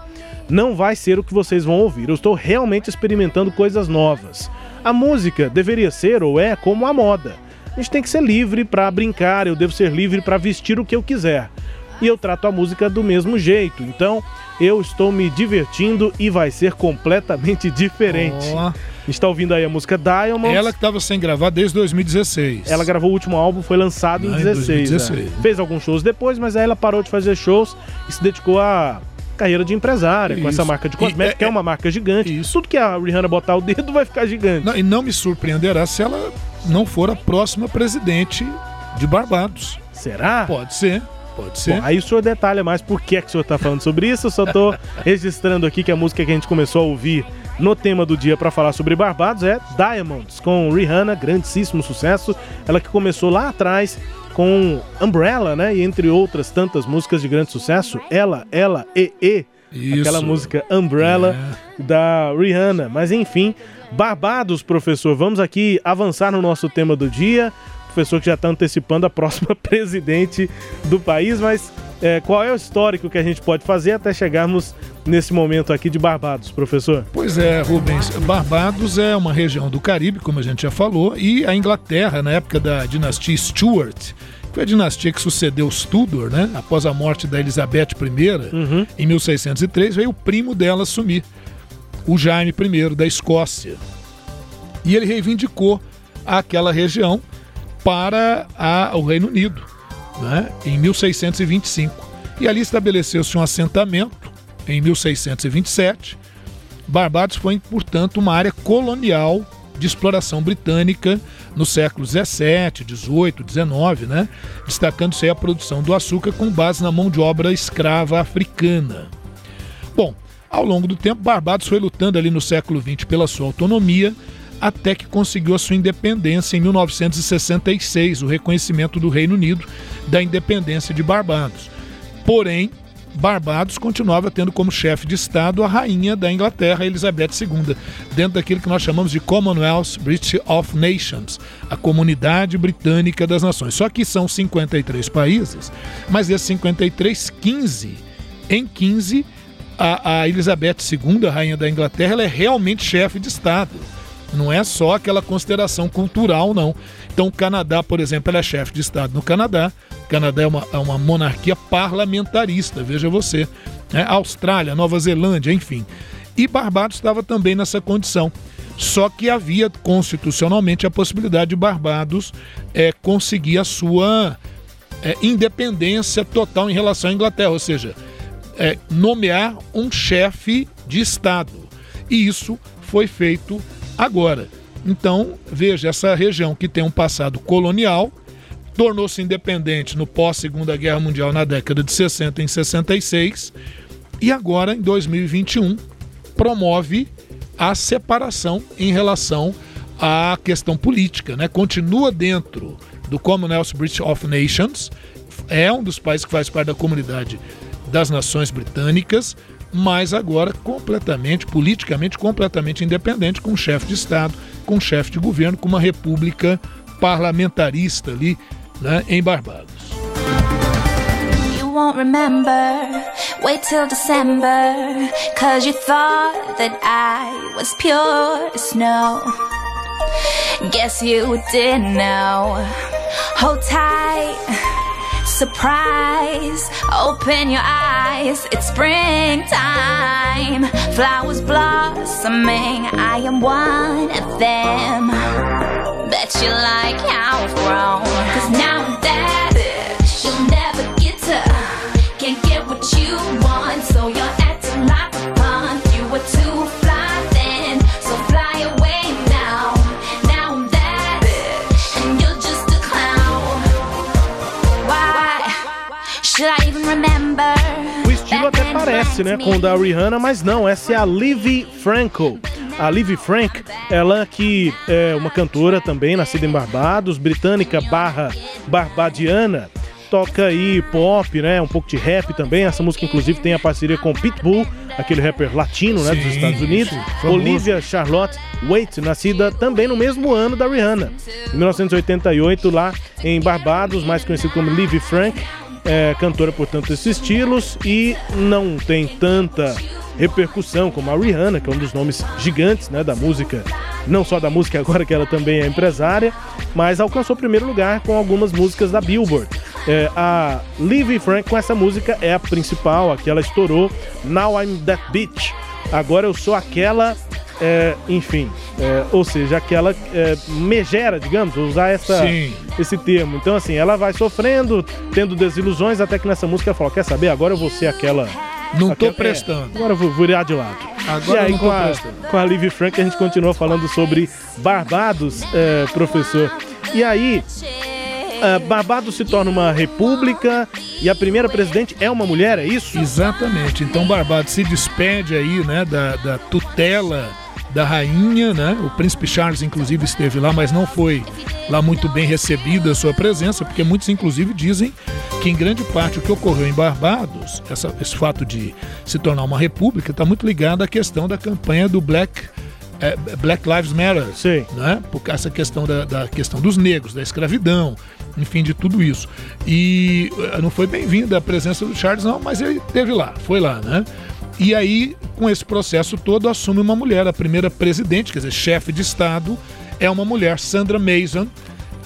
não vai ser o que vocês vão ouvir. Eu estou realmente experimentando coisas novas. A música deveria ser ou é como a moda. A gente tem que ser livre para brincar, eu devo ser livre para vestir o que eu quiser. E eu trato a música do mesmo jeito. Então, eu estou me divertindo e vai ser completamente diferente. Ó. A gente tá ouvindo aí a música Diamonds. Ela que estava sem gravar desde 2016. Ela gravou o último álbum, foi lançado em Ah, em 16. 2016. né? Fez alguns shows depois, mas aí ela parou de fazer shows e se dedicou à carreira de empresária, com Isso. essa marca de cosméticos, E- que é uma marca gigante. Tudo que a Rihanna botar o dedo vai ficar gigante. Não, e não me surpreenderá se ela não for a próxima presidente de Barbados. Será? Pode ser, pode ser. Bom, aí o senhor detalha mais por que, é que o senhor tá falando sobre isso. Eu só tô registrando aqui que a música que a gente começou a ouvir no tema do dia para falar sobre Barbados é Diamonds, com Rihanna, grandíssimo sucesso. Ela que começou lá atrás com Umbrella, né? E entre outras tantas músicas de grande sucesso. Ela, ela, e, e. Isso. Aquela música Umbrella da Rihanna. Mas enfim, Barbados, professor, vamos aqui avançar no nosso tema do dia. Professor que já está antecipando a próxima presidente do país, mas é, qual é o histórico que a gente pode fazer até chegarmos nesse momento aqui de Barbados, professor? Pois é, Rubens. Barbados é uma região do Caribe, como a gente já falou, e a Inglaterra, na época da dinastia Stuart, que foi a dinastia que sucedeu os Tudor, né? Após a morte da Elizabeth I, em 1603, veio o primo dela assumir, o Jaime I da Escócia. E ele reivindicou aquela região para a- o Reino Unido, né? em 1625. E ali estabeleceu-se um assentamento em 1627. Barbados foi, portanto, uma área colonial de exploração britânica nos séculos 17, 18, 19, né? destacando-se a produção do açúcar com base na mão de obra escrava africana. Bom, ao longo do tempo, Barbados foi lutando ali no século XX pela sua autonomia, até que conseguiu a sua independência em 1966, o reconhecimento do Reino Unido da independência de Barbados. Porém, Barbados continuava tendo como chefe de Estado a rainha da Inglaterra, Elizabeth II, dentro daquilo que nós chamamos de Commonwealth British of Nations, a Comunidade Britânica das Nações. Só que são 53 países, mas desses 53, 15, em 15, a, a Elizabeth II, a rainha da Inglaterra, ela é realmente chefe de Estado. Não é só aquela consideração cultural, não. Então, o Canadá, por exemplo, ela é chefe de Estado no Canadá. O Canadá é uma, é uma monarquia parlamentarista, veja você. né? Austrália, Nova Zelândia, enfim. E Barbados estava também nessa condição. Só que havia constitucionalmente a possibilidade de Barbados é, conseguir a sua é, independência total em relação à Inglaterra, ou seja, é, nomear um chefe de Estado. E isso foi feito agora. Então, veja, essa região que tem um passado colonial tornou-se independente no pós-Segunda Guerra Mundial na década de 60 em 66 e agora, em 2021, promove a separação em relação à questão política. Né? Continua dentro do Commonwealth British of Nations, é um dos países que faz parte da comunidade das nações britânicas, mas agora completamente, politicamente, completamente independente, com um chefe de Estado, com um chefe de governo, com uma república parlamentarista ali né, em Barbados. Remember. Wait till December. Cause you thought that I was pure snow. Guess you didn't know. Hold tight. Surprise. Open your eyes. It's springtime. Flowers blossoming. I am one of them. Bet you like how I've grown. Cause now I'm that bitch. You'll never get to. Can't get what you want. So you're O estilo até parece, né, com o da Rihanna, mas não, essa é a Livy Franco. A Livy Frank, ela que é uma cantora também, nascida em Barbados, britânica barra barbadiana, toca aí pop, né? Um pouco de rap também. Essa música, inclusive, tem a parceria com Pitbull, aquele rapper latino, né? dos Sim, Estados Unidos. famoso. Olivia Charlotte Waite, nascida também no mesmo ano da Rihanna, em 1988, lá em Barbados, mais conhecido como Livy Frank. É, cantora, portanto, desses estilos e não tem tanta repercussão como a Rihanna, que é um dos nomes gigantes né, da música, não só da música agora que ela também é empresária, mas alcançou o primeiro lugar com algumas músicas da Billboard. É, a Livy Frank com essa música é a principal, a que ela estourou, Now I'm That Bitch. Agora eu sou aquela, é, enfim, é, ou seja, aquela é, megera, digamos, vou usar essa, Sim. esse termo. Então, assim, ela vai sofrendo, tendo desilusões, até que nessa música ela fala: Quer saber? Agora eu vou ser aquela. Não tô aquela- prestando. é, agora eu vou virar de lado. Agora e aí, com tô a, prestando. com a Livy Frank, a gente continua falando sobre Barbados, é, professor. E aí, é, Barbados se torna uma república e a primeira presidente é uma mulher, é isso? Exatamente. Então Barbados se despede aí, né, da, da tutela da rainha, né? O príncipe Charles, inclusive, esteve lá, mas não foi lá muito bem recebida a sua presença, porque muitos, inclusive, dizem que em grande parte o que ocorreu em Barbados, essa- esse fato de se tornar uma república, está muito ligado à questão da campanha do Black é, Black Lives Matter, Sim. né? Por essa questão da, da questão dos negros, da escravidão, enfim, de tudo isso. E eh, não foi bem-vinda a presença do Charles, não, mas ele esteve lá, foi lá, né? E aí, com esse processo todo, assume uma mulher, a primeira presidente, quer dizer, chefe de Estado, é uma mulher, Sandra Mason,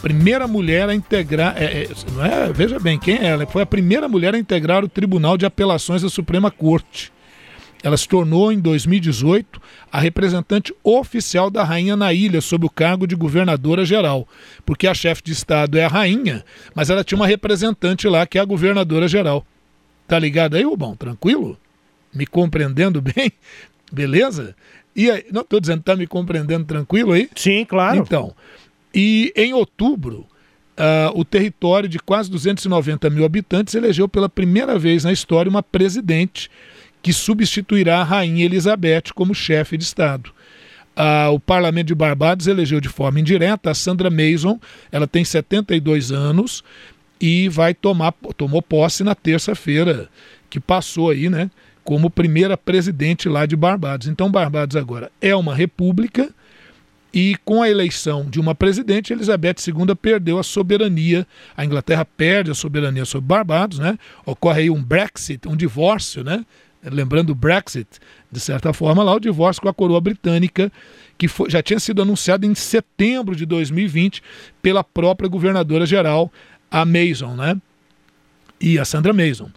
primeira mulher a integrar. é, é, não é, veja bem, quem é ela? Foi a primeira mulher a integrar o Tribunal de Apelações da Suprema Corte. Ela se tornou, em 2018, a representante oficial da rainha na ilha, sob o cargo de governadora geral. Porque a chefe de Estado é a rainha, mas ela tinha uma representante lá, que é a governadora geral. Tá ligado aí, Rubão? Tranquilo? Me compreendendo bem? Beleza? E aí, não estou dizendo, tá me compreendendo tranquilo aí? Sim, claro. Então, e em outubro, ah, o território de quase 290 mil habitantes elegeu pela primeira vez na história uma presidente que substituirá a Rainha Elizabeth como chefe de Estado. Ah, o Parlamento de Barbados elegeu de forma indireta a Sandra Mason, ela tem 72 anos e vai tomar tomou posse na terça-feira que passou aí, né, como primeira presidente lá de Barbados. Então Barbados agora é uma república e com a eleição de uma presidente, Elizabeth II perdeu a soberania. A Inglaterra perde a soberania sobre Barbados, né? Ocorre aí um Brexit, um divórcio, né? Lembrando o Brexit, de certa forma, lá o divórcio com a coroa britânica, que foi- já tinha sido anunciado em setembro de 2020 pela própria governadora geral, a Mason, né? e a Sandra Mason.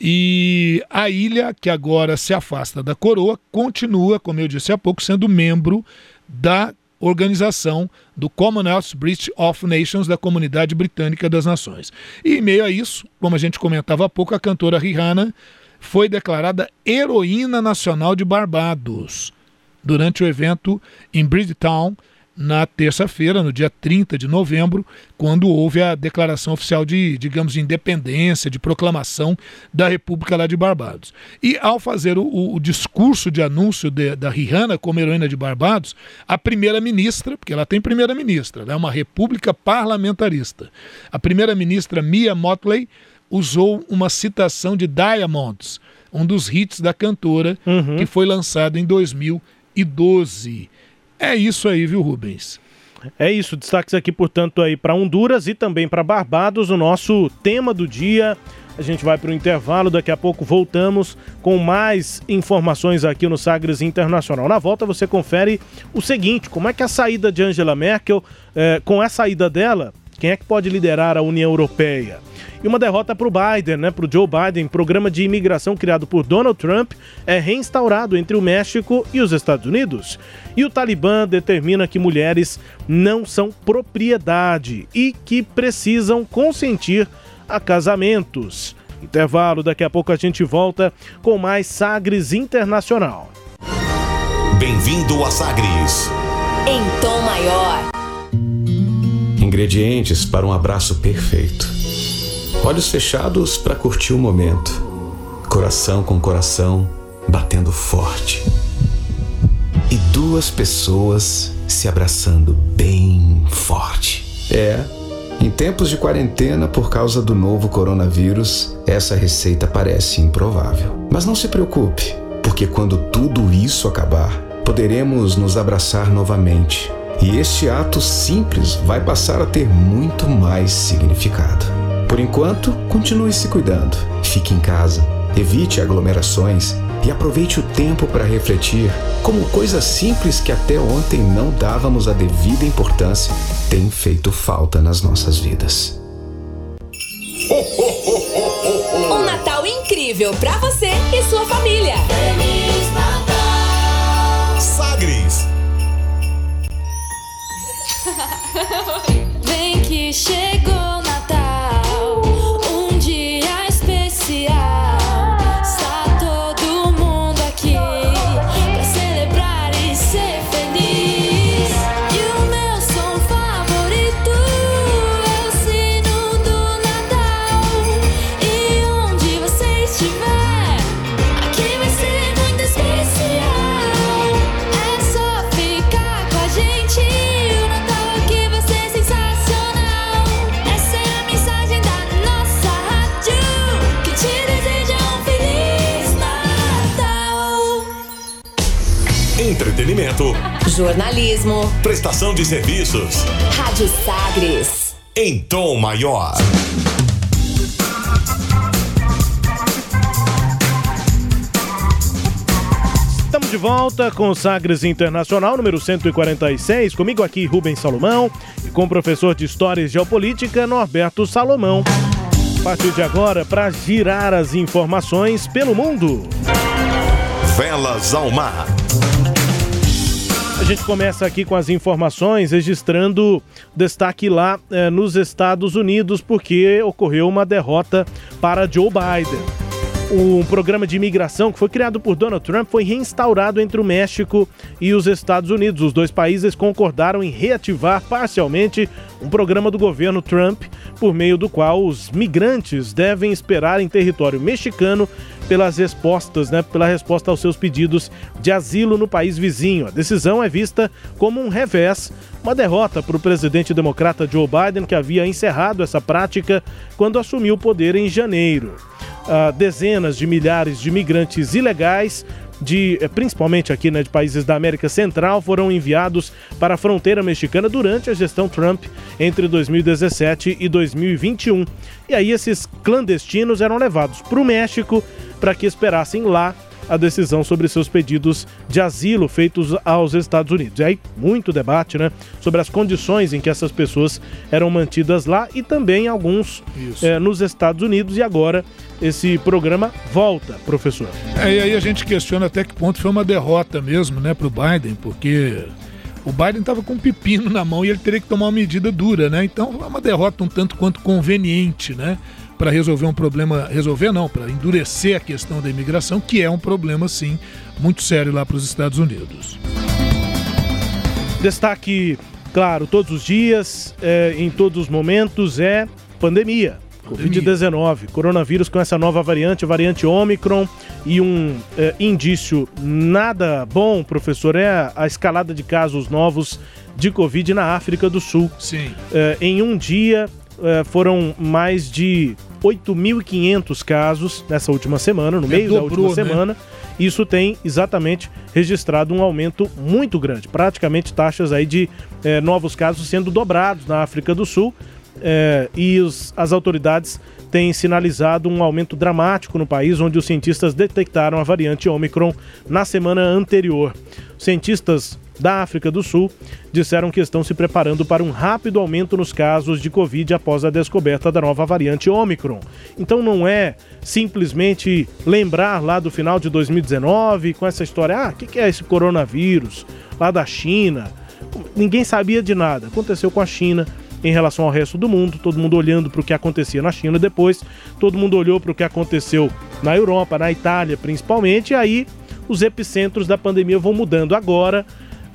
E a ilha, que agora se afasta da coroa, continua, como eu disse há pouco, sendo membro da organização do Commonwealth British of Nations, da Comunidade Britânica das Nações. E em meio a isso, como a gente comentava há pouco, a cantora Rihanna foi declarada heroína nacional de Barbados durante o evento em Bridgetown, na terça-feira, no dia 30 de novembro, quando houve a declaração oficial de, digamos, de independência, de proclamação da República lá de Barbados. E ao fazer o, o- discurso de anúncio de- da Rihanna como heroína de Barbados, a primeira-ministra, porque ela tem primeira-ministra, é uma república parlamentarista, a primeira-ministra Mia Motley usou uma citação de Diamonds, um dos hits da cantora, que foi lançado em 2012. É isso aí, viu, Rubens? É isso, destaques aqui, portanto, aí para Honduras e também para Barbados, o nosso tema do dia. A gente vai para o intervalo, daqui a pouco voltamos com mais informações aqui no Sagres Internacional. Na volta você confere o seguinte: como é que a saída de Angela Merkel, eh, com a saída dela, quem é que pode liderar a União Europeia? E uma derrota para o Biden, né? Para o Joe Biden, programa de imigração criado por Donald Trump é reinstaurado entre o México e os Estados Unidos. E o Talibã determina que mulheres não são propriedade e que precisam consentir a casamentos. Intervalo, daqui a pouco a gente volta com mais Sagres Internacional. Bem-vindo a Sagres. Em tom maior. Ingredientes para um abraço perfeito. Olhos fechados para curtir o momento. Coração com coração batendo forte. e duas pessoas se abraçando bem forte. É, em tempos de quarentena por causa do novo coronavírus, essa receita parece improvável. Mas não se preocupe, porque quando tudo isso acabar, poderemos nos abraçar novamente. E este ato simples vai passar a ter muito mais significado. Por enquanto, continue se cuidando. Fique em casa, evite aglomerações e aproveite o tempo para refletir como coisas simples que até ontem não dávamos a devida importância têm feito falta nas nossas vidas. Um Natal incrível pra você e sua família. Feliz Natal. Sagres. Vem que chegou Jornalismo. Prestação de serviços. Rádio Sagres. Em tom maior. Estamos de volta com o Sagres Internacional, número 146. Comigo aqui, Rubens Salomão, e com o professor de História e Geopolítica, Norberto Salomão. A partir de agora, para girar as informações pelo mundo. Velas ao mar. Gente começa aqui com as informações, registrando destaque lá eh, nos Estados Unidos, porque ocorreu uma derrota para Joe Biden. Um programa de imigração que foi criado por Donald Trump foi reinstaurado entre o México e os Estados Unidos. Os dois países concordaram em reativar parcialmente um programa do governo Trump, por meio do qual os migrantes devem esperar em território mexicano pelas respostas, né, pela resposta aos seus pedidos de asilo no país vizinho. A decisão é vista como um revés, uma derrota para o presidente democrata Joe Biden, que havia encerrado essa prática quando assumiu o poder em janeiro. Ah, dezenas de milhares de migrantes ilegais de, eh, principalmente aqui né, de países da América Central, foram enviados para a fronteira mexicana durante a gestão Trump entre 2017 e 2021. E aí esses clandestinos eram levados para o México para que esperassem lá a decisão sobre seus pedidos de asilo feitos aos Estados Unidos. E aí, muito debate, né, sobre as condições em que essas pessoas eram mantidas lá e também alguns eh, nos Estados Unidos. E agora esse programa volta, professor. É, e aí a gente questiona até que ponto foi uma derrota mesmo, né, pro Biden, porque o Biden estava com um pepino na mão e ele teria que tomar uma medida dura, né? Então é uma derrota um tanto quanto conveniente, né? Para resolver um problema, resolver não, para endurecer a questão da imigração, que é um problema, sim, muito sério lá para os Estados Unidos. Destaque, claro, todos os dias, é, em todos os momentos, é pandemia. Covid-19, coronavírus com essa nova variante, a variante Omicron, e um é, indício nada bom, professor, é a, escalada de casos novos de Covid na África do Sul. Sim. É, em um dia foram mais de 8.500 casos nessa última semana, no É, meio da última né? semana. Isso tem exatamente registrado um aumento muito grande, praticamente taxas aí de eh, novos casos sendo dobrados na África do Sul. eh, e os- as autoridades têm sinalizado um aumento dramático no país, onde os cientistas detectaram a variante Omicron na semana anterior. Cientistas da África do Sul disseram que estão se preparando para um rápido aumento nos casos de Covid após a descoberta da nova variante Omicron. Então não é simplesmente lembrar lá do final de 2019 com essa história, ah, o que, que é esse coronavírus lá da China? Ninguém sabia de nada. Aconteceu com a China em relação ao resto do mundo, todo mundo olhando para o que acontecia na China depois, todo mundo olhou para o que aconteceu na Europa, na Itália principalmente, e aí os epicentros da pandemia vão mudando. Agora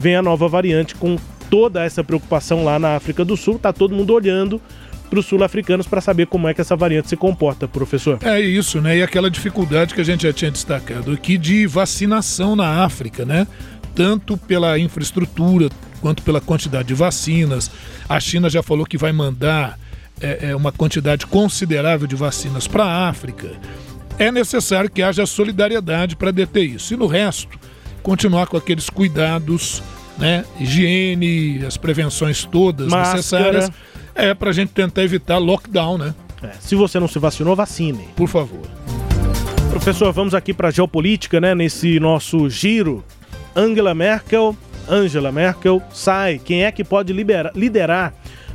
vem a nova variante com toda essa preocupação lá na África do Sul, tá todo mundo olhando para os sul-africanos para saber como é que essa variante se comporta, professor. É isso, né? E aquela dificuldade que a gente já tinha destacado aqui de vacinação na África, né? tanto pela infraestrutura quanto pela quantidade de vacinas. A China já falou que vai mandar é, é, uma quantidade considerável de vacinas para a África. É necessário que haja solidariedade para deter isso. E no resto, continuar com aqueles cuidados, né? Higiene, as prevenções todas Máscara. necessárias. É para a gente tentar evitar lockdown, né? É, se você não se vacinou, vacine. Por favor. Professor, vamos aqui para geopolítica, né? Nesse nosso giro. Angela Merkel, Angela Merkel sai. Quem é que pode libera- liderar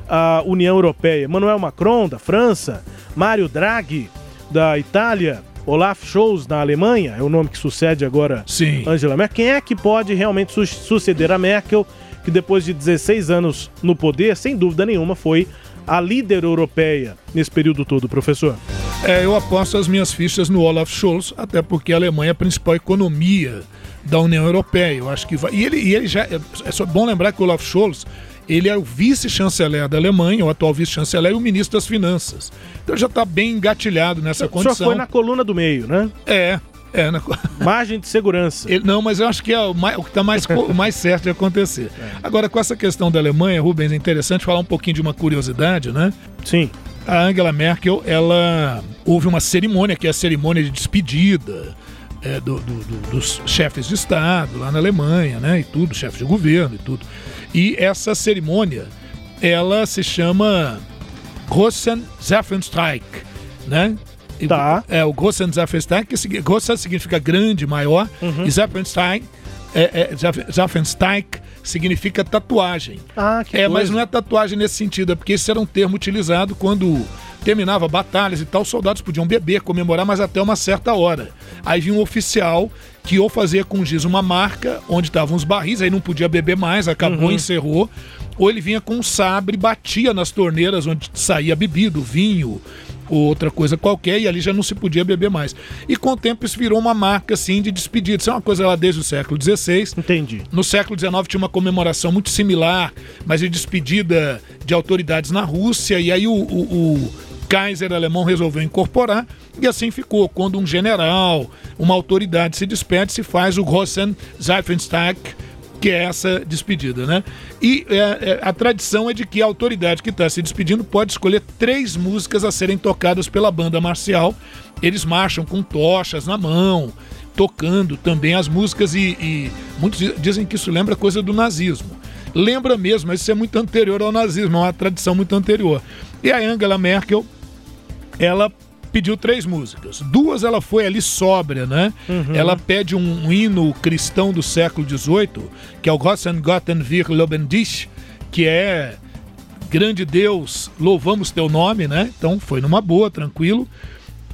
a União Europeia? Emmanuel Macron, da França, Mário Draghi, da Itália, Olaf Scholz, da Alemanha, é o nome que sucede agora Sim. Angela Merkel. Quem é que pode realmente su- suceder a Merkel, que depois de 16 anos no poder, sem dúvida nenhuma, foi a líder europeia nesse período todo, professor? É, eu aposto as minhas fichas no Olaf Scholz, até porque a Alemanha é a principal economia da União Europeia. Eu acho que vai. E ele, e ele já. É é só bom lembrar que o Olaf Scholz ele é o vice-chanceler da Alemanha, o atual vice-chanceler e o ministro das Finanças. Então já está bem engatilhado nessa senhor condição. foi na coluna do meio, né? É, é. Na... Margem de segurança. Ele- não, mas eu acho que é o, mais, o que está mais, mais certo de acontecer. Agora, com essa questão da Alemanha, Rubens, é interessante falar um pouquinho de uma curiosidade, né? Sim. A Angela Merkel, ela houve uma cerimônia, que é a cerimônia de despedida é, do- do- do- dos chefes de Estado lá na Alemanha, né? E tudo, chefes de governo e tudo. E essa cerimônia, ela se chama Grossen Zapfenstreik, né? Tá. É o Grossen Zapfenstreik, que Grossen significa grande, maior, e Zapfenstreik, é, é, significa tatuagem. Ah, que É, mas coisa. não é tatuagem nesse sentido, é porque esse era um termo utilizado quando terminava batalhas e tal, os soldados podiam beber, comemorar, mas até uma certa hora. Aí vinha um oficial que ou fazia com giz uma marca onde estavam os barris, aí não podia beber mais, acabou, Uhum. encerrou. Ou ele vinha com um sabre, batia nas torneiras onde saía bebida, o vinho, ou outra coisa qualquer, e ali já não se podia beber mais. E com o tempo isso virou uma marca assim de despedida. Isso é uma coisa lá desde o século XVI. Entendi. No século XIX tinha uma comemoração muito similar, mas de despedida de autoridades na Rússia, e aí o, o- o Kaiser alemão resolveu incorporar, e assim ficou. Quando um general, uma autoridade se despede, se faz o Grossen Zapfenstreik, que é essa despedida, né? E é, é, a tradição é de que a autoridade que está se despedindo pode escolher três músicas a serem tocadas pela banda marcial. Eles marcham com tochas na mão, tocando também as músicas e, e muitos di- dizem que isso lembra coisa do nazismo. Lembra mesmo, mas isso é muito anterior ao nazismo, é uma tradição muito anterior. E a Angela Merkel, ela pediu três músicas. Duas ela foi ali sóbria, né? Ela pede um, um hino cristão do século XVIII, que é o Grossen Gotten wir loben dich, que é grande Deus, louvamos teu nome, né? Então foi numa boa, tranquilo.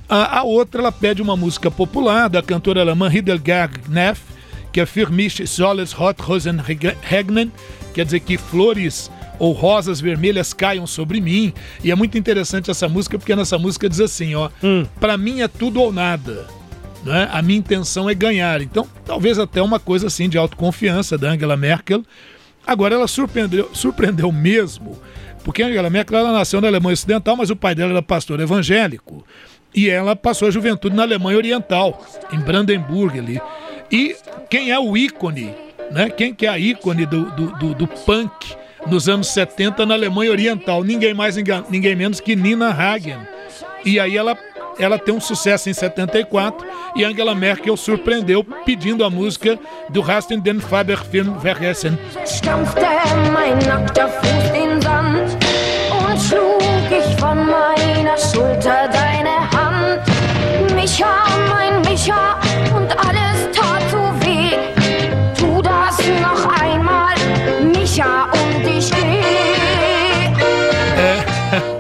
A, a outra, ela pede uma música popular da cantora alemã Hildegard Kneff, que é Für mich soll es Rot Rosen regnen, quer dizer que flores ou rosas vermelhas caiam sobre mim. E é muito interessante essa música, porque nessa música diz assim, ó, pra mim é tudo ou nada. Né? A minha intenção é ganhar. Então, talvez até uma coisa assim de autoconfiança da Angela Merkel. Agora, ela surpreendeu, surpreendeu mesmo, porque Angela Merkel ela nasceu na Alemanha Ocidental, mas o pai dela era pastor evangélico. E ela passou a juventude na Alemanha Oriental, em Brandenburg ali. E quem é o ícone, né? Quem que é a ícone do, do, do, do punk nos anos 70 na Alemanha Oriental? Ninguém mais, ninguém, menos que Nina Hagen. E aí ela, ela tem um sucesso em 74 e Angela Merkel surpreendeu pedindo a música do Hast in den Faber-Film vergessen. stampfte mein Fuß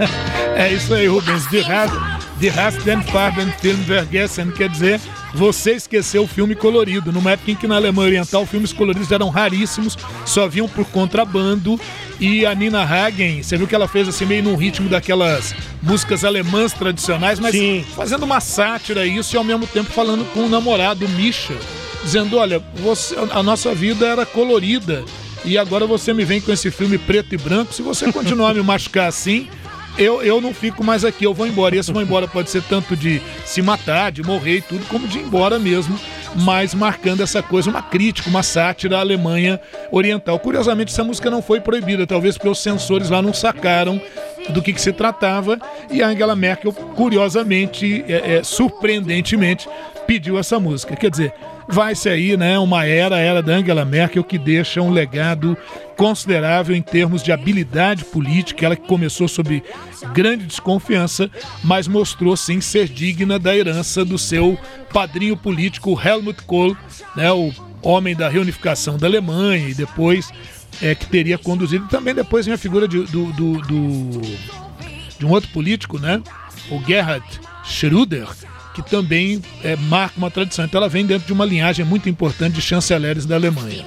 É isso aí, Rubens. Die Hast, die hast den Farben-Film vergessen quer dizer você esqueceu o filme colorido. Numa época em que na Alemanha Oriental filmes coloridos eram raríssimos, só vinham por contrabando. E a Nina Hagen, você viu que ela fez assim meio no ritmo daquelas músicas alemãs tradicionais, mas fazendo uma sátira a isso e ao mesmo tempo falando com o namorado, Misha, dizendo: olha, você, a nossa vida era colorida e agora você me vem com esse filme preto e branco. Se você continuar a me machucar assim, eu, eu não fico mais aqui, eu vou embora. E esse vou embora pode ser tanto de se matar, de morrer e tudo, como de ir embora mesmo. mas marcando essa coisa, uma crítica, uma sátira à Alemanha Oriental. Curiosamente, essa música não foi proibida, talvez porque os censores lá não sacaram do que, que se tratava, e a Angela Merkel, curiosamente, é, é, surpreendentemente, pediu essa música. Quer dizer, vai-se aí, né, uma era, a era da Angela Merkel, que deixa um legado considerável em termos de habilidade política, ela que começou sob grande desconfiança, mas mostrou sim ser digna da herança do seu padrinho político Helmut Kohl, né, o homem da reunificação da Alemanha e depois é, que teria conduzido. Também depois vem a figura de, do, do- do- de um outro político, né? O Gerhard Schröder, que também é, marca uma tradição. Então ela vem dentro de uma linhagem muito importante de chanceleres da Alemanha.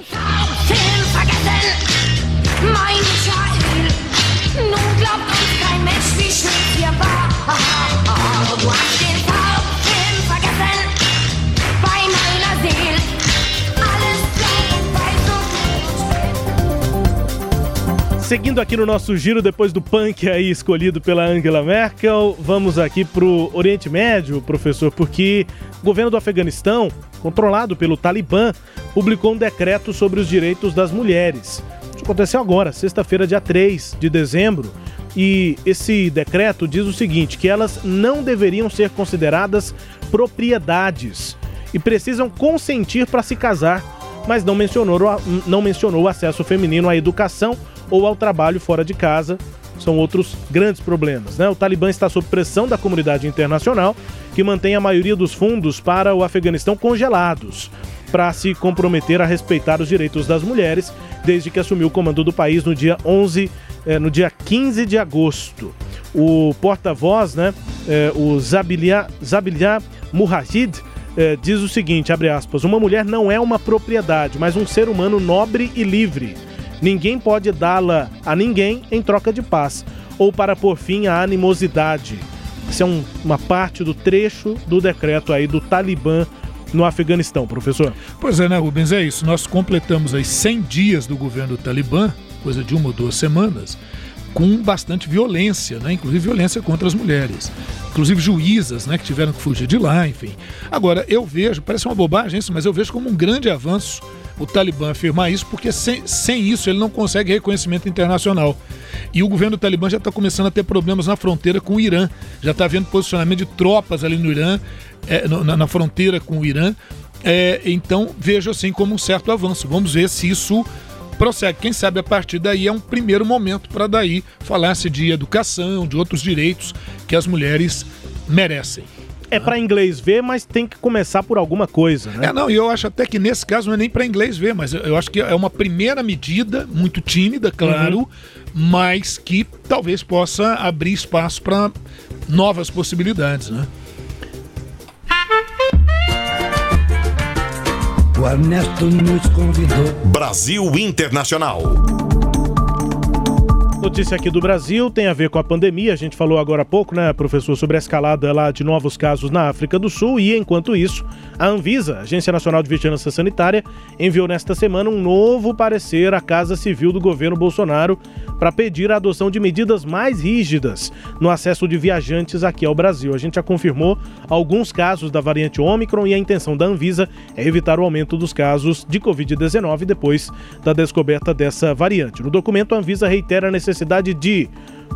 Seguindo aqui no nosso giro, depois do punk aí escolhido pela Angela Merkel, vamos aqui pro Oriente Médio, professor, porque o governo do Afeganistão, controlado pelo Talibã, publicou um decreto sobre os direitos das mulheres. Isso aconteceu agora, sexta-feira, dia 3 de dezembro, e esse decreto diz o seguinte, que elas não deveriam ser consideradas propriedades e precisam consentir para se casar, mas não mencionou, não mencionou o acesso feminino à educação ou ao trabalho fora de casa. São outros grandes problemas. Né? O Talibã está sob pressão da comunidade internacional, que mantém a maioria dos fundos para o Afeganistão congelados, para se comprometer a respeitar os direitos das mulheres, desde que assumiu o comando do país no dia 11, eh, no dia 15 de agosto. O porta-voz, né, eh, o Zabilia, Zabilia Mujahid, eh, diz o seguinte, abre aspas, uma mulher não é uma propriedade, mas um ser humano nobre e livre. Ninguém pode dá-la a ninguém em troca de paz, ou para pôr fim à animosidade. Isso é um- uma parte do trecho do decreto aí do Talibã no Afeganistão, professor. Pois é, né, Rubens? É isso. Nós completamos aí 100 dias do governo do Talibã, coisa de uma ou duas semanas, com bastante violência, né? Inclusive violência contra as mulheres. Inclusive juízas, né, que tiveram que fugir de lá, enfim. Agora, eu vejo, parece uma bobagem isso, mas eu vejo como um grande avanço o Talibã afirmar isso, porque sem, sem isso ele não consegue reconhecimento internacional. E o governo do Talibã já está começando a ter problemas na fronteira com o Irã. Já está havendo posicionamento de tropas ali no Irã, é, na, na fronteira com o Irã. É, então vejo assim como um certo avanço. Vamos ver se isso prossegue. Quem sabe a partir daí é um primeiro momento para daí falar-se de educação, de outros direitos que as mulheres merecem. É para inglês ver, mas tem que começar por alguma coisa, né? É, não, e eu acho até que nesse caso não é nem para inglês ver, mas eu, acho que é uma primeira medida, muito tímida, claro, Uhum. mas que talvez possa abrir espaço para novas possibilidades, né? O Ernesto nos convidou. Brasil Internacional. Notícia aqui do Brasil tem a ver com a pandemia. A gente falou agora há pouco, né, professor, sobre a escalada lá de novos casos na África do Sul. E enquanto isso, a Anvisa, Agência Nacional de Vigilância Sanitária, enviou nesta semana um novo parecer à Casa Civil do governo Bolsonaro para pedir a adoção de medidas mais rígidas no acesso de viajantes aqui ao Brasil. A gente já confirmou alguns casos da variante Ômicron e a intenção da Anvisa é evitar o aumento dos casos de Covid-19 depois da descoberta dessa variante. No documento, a Anvisa reitera a necessidade de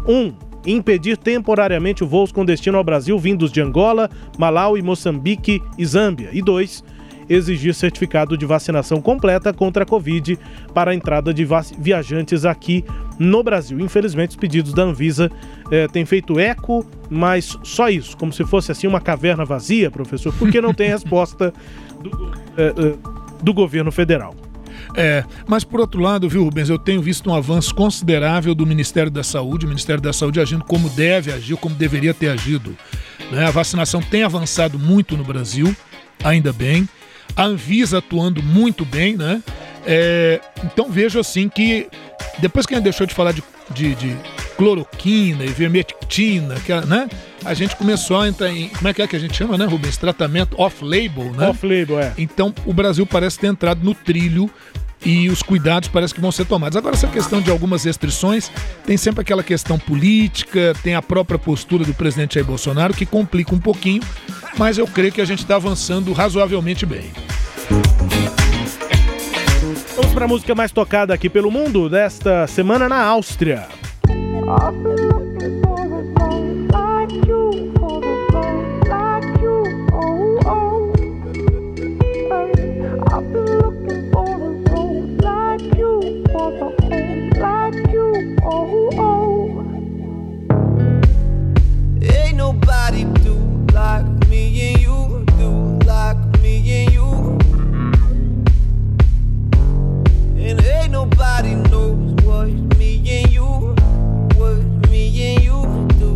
1. Um, impedir temporariamente voos com destino ao Brasil vindos de Angola, Malau, Moçambique e Zâmbia. E 2 exigir certificado de vacinação completa contra a Covid para a entrada de viajantes aqui no Brasil. Infelizmente, os pedidos da Anvisa eh, têm feito eco, mas só isso, como se fosse assim uma caverna vazia, professor, porque não tem resposta do, eh, eh, do governo federal. É, mas por outro lado, viu, Rubens, eu tenho visto um avanço considerável do Ministério da Saúde, o Ministério da Saúde agindo como deve agir, como deveria ter agido. né? A vacinação tem avançado muito no Brasil, ainda bem. A Anvisa atuando muito bem, né? É, então vejo assim que depois que a gente deixou de falar de, de, de cloroquina e vermectina, que, a- né? A gente começou a entrar em. Como é que é que a gente chama, né, Rubens? Tratamento off-label, né? Off-label, é. Então o Brasil parece ter entrado no trilho e os cuidados parece que vão ser tomados. Agora, essa questão de algumas restrições, tem sempre aquela questão política, tem a própria postura do presidente Jair Bolsonaro, que complica um pouquinho, mas eu creio que a gente está avançando razoavelmente bem. Vamos para a música mais tocada aqui pelo mundo desta semana na Áustria. Áustria. Nobody do like me and you, do like me and you. And ain't nobody knows what me and you, what me and you do.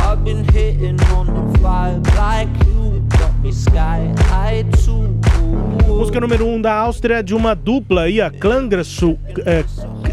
I've been hitting on the vibe like you, got me sky high too. Música número 1 um da Áustria de uma dupla a Klangresu, é,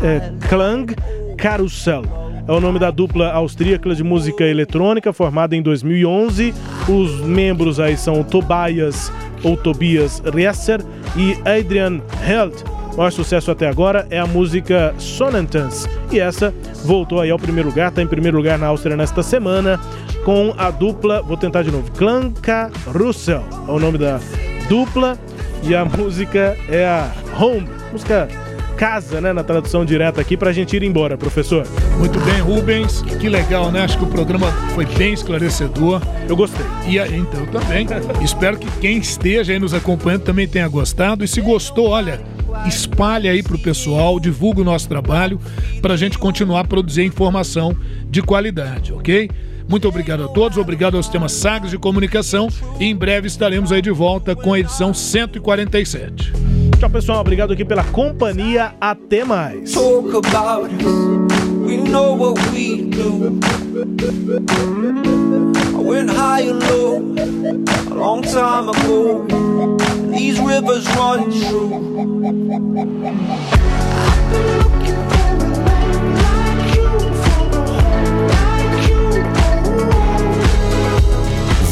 é, Klang Carousel. É o nome da dupla austríaca de música eletrônica, formada em 2011. Os membros aí são Tobias ou Tobias Riesser e Adrian Held. O maior sucesso até agora é a música Sonantans. E essa voltou aí ao primeiro lugar, está em primeiro lugar na Áustria nesta semana, com a dupla, vou tentar de novo, Klanka Russell é o nome da dupla. E a música é a Home, música casa, né, na tradução direta aqui, pra gente ir embora, professor. Muito bem, Rubens. Que legal, né? Acho que o programa foi bem esclarecedor. Eu gostei. E aí, então, também. Espero que quem esteja aí nos acompanhando também tenha gostado. E se gostou, olha, espalhe aí pro pessoal, divulgue o nosso trabalho pra gente continuar a produzir informação de qualidade, ok? Muito obrigado a todos, obrigado ao Sistema Sagres de Comunicação e em breve estaremos aí de volta com a edição 147. Tchau, pessoal. Obrigado aqui pela companhia. Até mais. talk about us. We